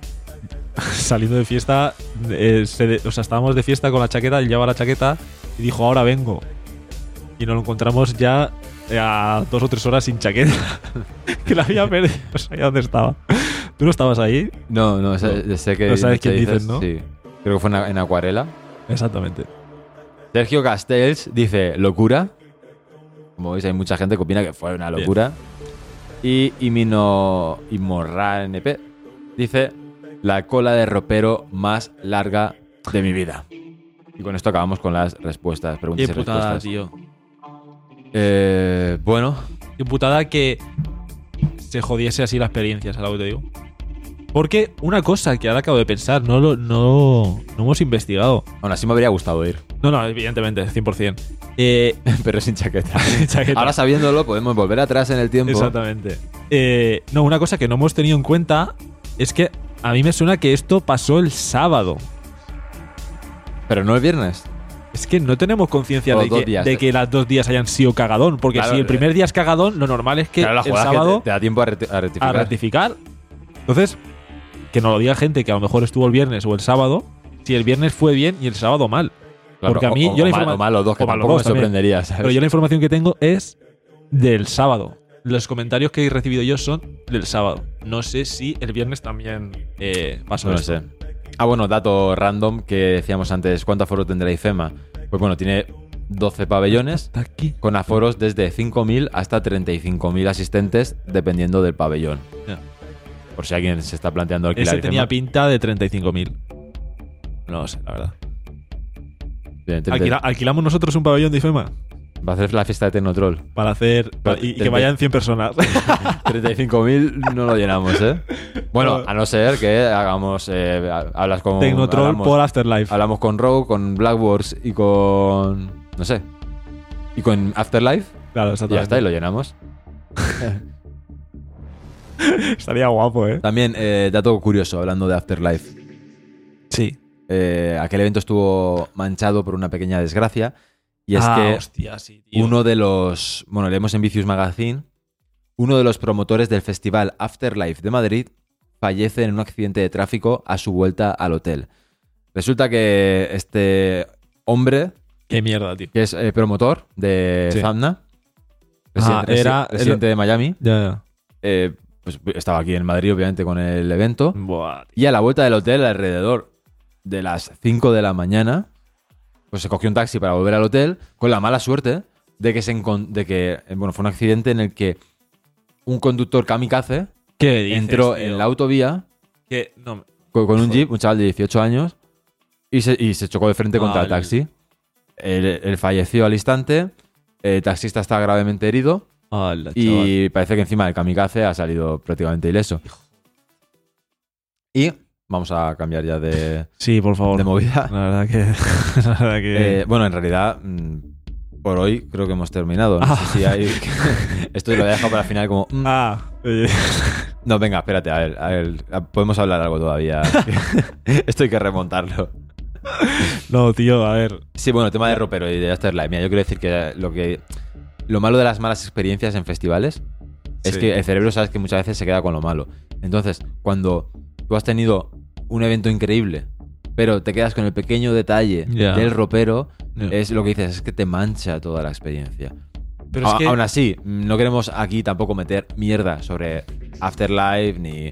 saliendo de fiesta, eh, se de- o sea, estábamos de fiesta con la chaqueta, él llevaba la chaqueta y dijo, ahora vengo. Y nos lo encontramos ya eh, a dos o tres horas sin chaqueta. que la había perdido, no sabía dónde estaba. ¿Tú no estabas ahí? no, no, sé, sé que. No sabes quién dices, ¿no? Sí. Creo que fue en, Acuarela. Exactamente. Sergio Castells dice, locura. Como veis, hay mucha gente que opina que fue una locura. Y Imino Imorra NP dice, la cola de ropero más larga de mi vida. Y con esto acabamos con las respuestas, preguntas Qué y putada, respuestas. tío. Eh, bueno, Qué putada que se jodiese así la experiencia, ¿sabes lo que te digo? Porque una cosa que ahora acabo de pensar, no lo no, no hemos investigado. aún así me habría gustado ir, No, no, evidentemente, 100%. Eh, pero sin chaqueta. chaqueta. Ahora sabiéndolo, podemos volver atrás en el tiempo. Exactamente. Eh, no, una cosa que no hemos tenido en cuenta es que a mí me suena que esto pasó el sábado. Pero no el viernes. Es que no tenemos conciencia de, que, días. de que las dos días hayan sido cagadón. Porque Claro, si el primer día es cagadón, lo normal es que Claro, el que sábado te, te da tiempo a, reti- a a rectificar. Entonces, que nos lo diga gente que a lo mejor estuvo el viernes o el sábado, si el viernes fue bien y el sábado mal. Claro, porque a mí, o- o yo la mal- informa- o mal dos, que o tampoco me dos también. sorprendería, ¿sabes? Pero yo la información que tengo es del sábado. Los comentarios que he recibido yo son del sábado. No sé si el viernes también eh, pasó No esto. sé. Ah, bueno, dato random que decíamos antes, ¿cuánto aforo tendrá IFEMA? Pues bueno, tiene 12 pabellones con aforos desde 5.000 hasta 35.000 asistentes, dependiendo del pabellón. Por si alguien se está planteando alquilar Ese tenía IFEMA. pinta de 35.000. No lo sé, la verdad. Bien, Alquila- ¿Alquilamos nosotros un pabellón de IFEMA? Va a hacer la fiesta de Tecnotroll. Para hacer. Y, y que vayan 100 personas. 35.000 no lo llenamos, ¿eh? Bueno, a no ser que hagamos... eh, hablas con... Tecnotroll hablamos- por Afterlife. Hablamos con Rogue, con Blackworks y con... No sé. Y con Afterlife. Claro, Y exactamente. ya está, y lo llenamos. Estaría guapo, ¿eh? También, eh, dato curioso, hablando de Afterlife. Sí. Eh, aquel evento estuvo manchado por una pequeña desgracia. Y es ah, que hostia, sí, tío. uno de los... Bueno, leemos en Vicious Magazine. Uno de los promotores del festival Afterlife de Madrid fallece en un accidente de tráfico a su vuelta al hotel. Resulta que este hombre, Qué mierda, tío. que es eh, promotor de Sí. Zamna, Ah, era- residente de Miami, Ya, ya. eh, pues estaba aquí en Madrid, obviamente, con el evento. Buah. Y a la vuelta del hotel, alrededor de las 5 de la mañana, pues se cogió un taxi para volver al hotel, con la mala suerte de que, se encon- de que eh, bueno, fue un accidente en el que un conductor kamikaze ¿Qué dices, entró tío? en la autovía Que no, con, con un jeep, un chaval de 18 años, y se, y se chocó de frente contra el Vale. taxi. Él, él falleció al instante, el taxista está gravemente herido chaval. y parece que encima el kamikaze ha salido prácticamente ileso. Y vamos a cambiar ya de, Sí, por favor. de movida. La verdad que. la verdad que. Eh, bueno, en realidad, mm, por hoy creo que hemos terminado. No Ah. sé si hay. Esto lo he dejado para el final como. mm. ah, No, venga, espérate, a ver, a ver, podemos hablar algo todavía. Esto hay que remontarlo. no, tío, a ver. Sí, bueno, el tema de ropero y de Afterlife. Mira, yo quiero decir que lo que. Lo malo de las malas experiencias en festivales es Sí. que el cerebro sabes que muchas veces se queda con lo malo. Entonces, cuando tú has tenido un evento increíble, pero te quedas con el pequeño detalle del ropero, es lo que dices, es que te mancha toda la experiencia. Pero es que. Aún así, no queremos aquí tampoco meter mierda sobre Afterlife ni,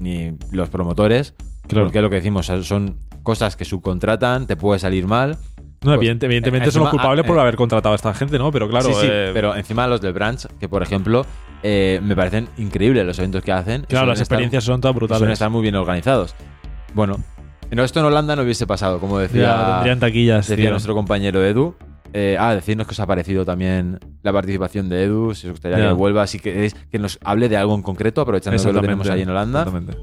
ni los promotores. Claro. Porque es lo que decimos, son cosas que subcontratan, te puede salir mal. No, Pues, evidente- evidentemente encima- somos culpables ah, por eh. haber contratado a esta gente, ¿no? Pero claro, sí, sí, eh, pero encima los del Branch, que por ejemplo, eh, me parecen increíbles los eventos que hacen. claro, suelen las estar- experiencias son todas suelen brutales. estar muy bien organizados. Bueno, no, esto en Holanda no hubiese pasado, como decía, Ya, tendrían taquillas, decía tío. nuestro compañero Edu. Eh, ah, decirnos que os ha parecido también la participación de Edu, si os gustaría que vuelva, si queréis que nos hable de algo en concreto, aprovechando que lo tenemos ahí en Holanda. Exactamente.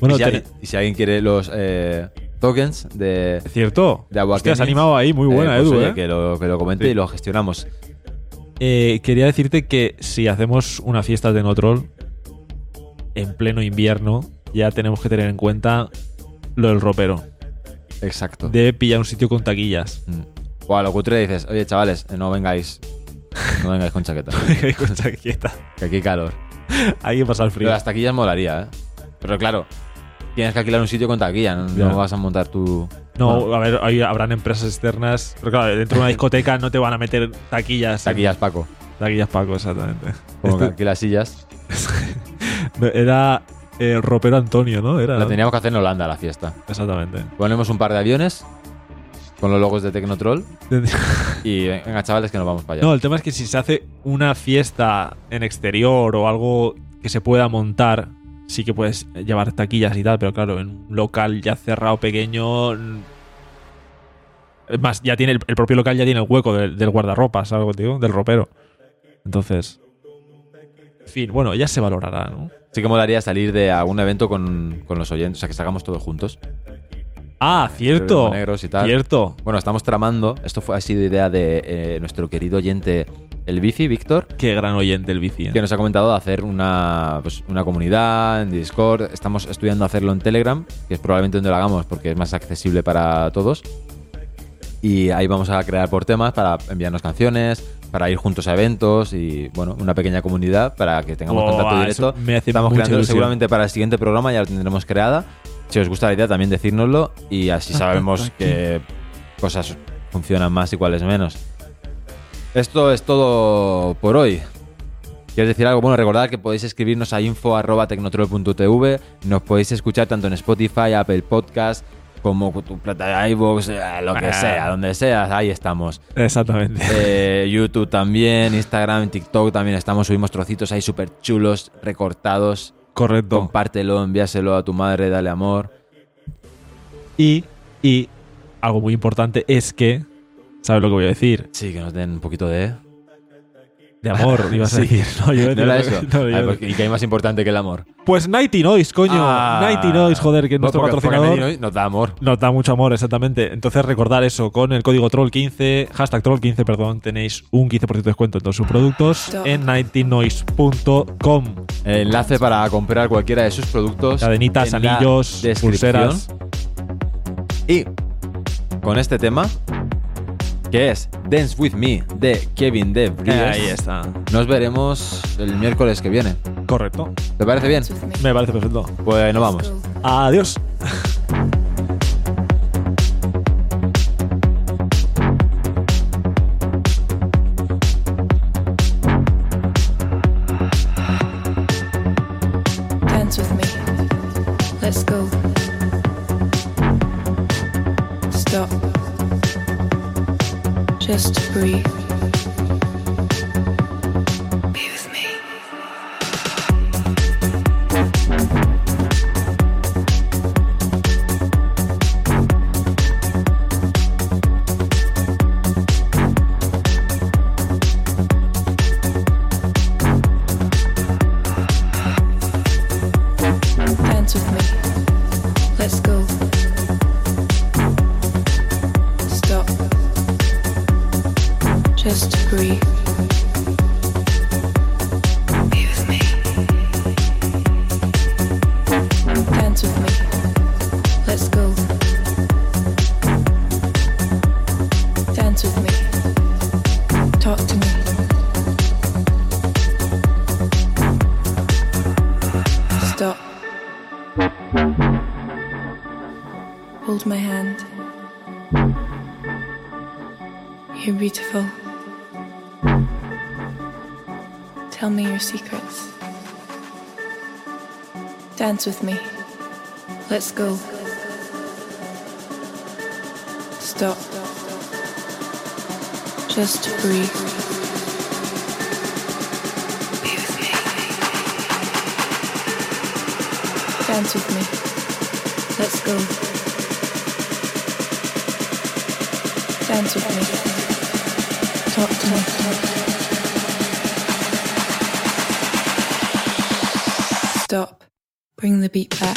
Bueno, y, si alguien, y si alguien quiere los eh, tokens de, cierto. de Agua Hostia, has animado ahí, muy buena, eh, pues, Edu, oye, ¿eh? Que lo, que lo comente Sí. y lo gestionamos. Eh, Quería decirte que si hacemos una fiesta de No Troll en pleno invierno, ya tenemos que tener en cuenta lo del ropero. Exacto. De pillar un sitio con taquillas. Mm. O a lo cutre dices, oye chavales, eh, no vengáis. No vengáis con chaqueta. con chaqueta. que aquí hay calor. Hay que pasar Pero frío. las taquillas molaría, ¿eh? Pero claro, tienes que alquilar un sitio con taquilla, no, no vas a montar tu. No, Bueno, a ver, habrán empresas externas. Pero claro, dentro de una discoteca no te van a meter taquillas. taquillas Paco. Taquillas Paco, exactamente. Como que Este- alquilas sillas. Era eh, ropero Antonio, ¿no? Era. La teníamos que hacer en Holanda la fiesta. Exactamente. Ponemos un par de aviones con los logos de Tecnotroll y venga chavales que nos vamos para allá. No, el tema es que si se hace una fiesta en exterior o algo que se pueda montar, sí que puedes llevar taquillas y tal, pero claro, en un local ya cerrado pequeño. mm, más, ya tiene el, el propio local ya tiene el hueco del, del guardarropa, ¿sabes te digo? Del ropero. Entonces. En fin, bueno, ya se valorará, ¿no? Sí que molaría salir de algún evento con, con los oyentes, o sea, que salgamos todos juntos. Ah, cierto. Negros y tal. Cierto. Bueno, estamos tramando. Esto fue, ha sido idea de eh, nuestro querido oyente, el Bici, Víctor, Qué gran oyente el bici. ¿eh? que nos ha comentado de hacer una, pues, una comunidad en Discord. Estamos estudiando hacerlo en Telegram, que es probablemente donde lo hagamos porque es más accesible para todos. Y ahí vamos a crear por temas para enviarnos canciones, para ir juntos a eventos y, bueno, una pequeña comunidad para que tengamos contacto directo. me hace Estamos creando ilusión. seguramente para el siguiente programa, ya lo tendremos creada. Si os gusta la idea, también decírnoslo y así sabemos qué cosas funcionan más y cuáles menos. Esto es todo por hoy. ¿Quieres decir algo? Bueno, recordad que podéis escribirnos a info.tecnotroll.tv. Nos podéis escuchar tanto en Spotify, Apple Podcast, como tu plata de iVoox, eh, lo que Ah. sea, donde sea, ahí estamos. Exactamente. Eh, YouTube también, Instagram, TikTok también estamos. Subimos trocitos ahí súper chulos, recortados. Correcto. Compártelo, envíaselo a tu madre, dale amor. Y, y algo muy importante es que, ¿sabes lo que voy a decir? Sí, que nos den un poquito de... De amor, ibas a Sí. decir. No, yo iba a ¿No era eso? no, yo- Ah, pues, ¿Y qué hay más importante que el amor? Pues Nighty Noise, coño. Ah. Nighty Noise, joder, que es nuestro Porque- porque patrocinador. Nighty Noise nos da amor. Nos da mucho amor, exactamente. Entonces recordar eso, con el código troll15, hashtag troll15, perdón, tenéis un 15% de descuento en todos sus productos en nightynoise.com. Enlace para comprar cualquiera de sus productos. Cadenitas, anillos, pulseras. Y con este tema, que es Dance With Me de Kevin De Vries, Ahí está. nos veremos el miércoles que viene. Correcto. ¿Te parece bien? Me parece perfecto. Pues nos vamos. Adiós. Dance with me. Talk to me. Stop. Bring the beat back.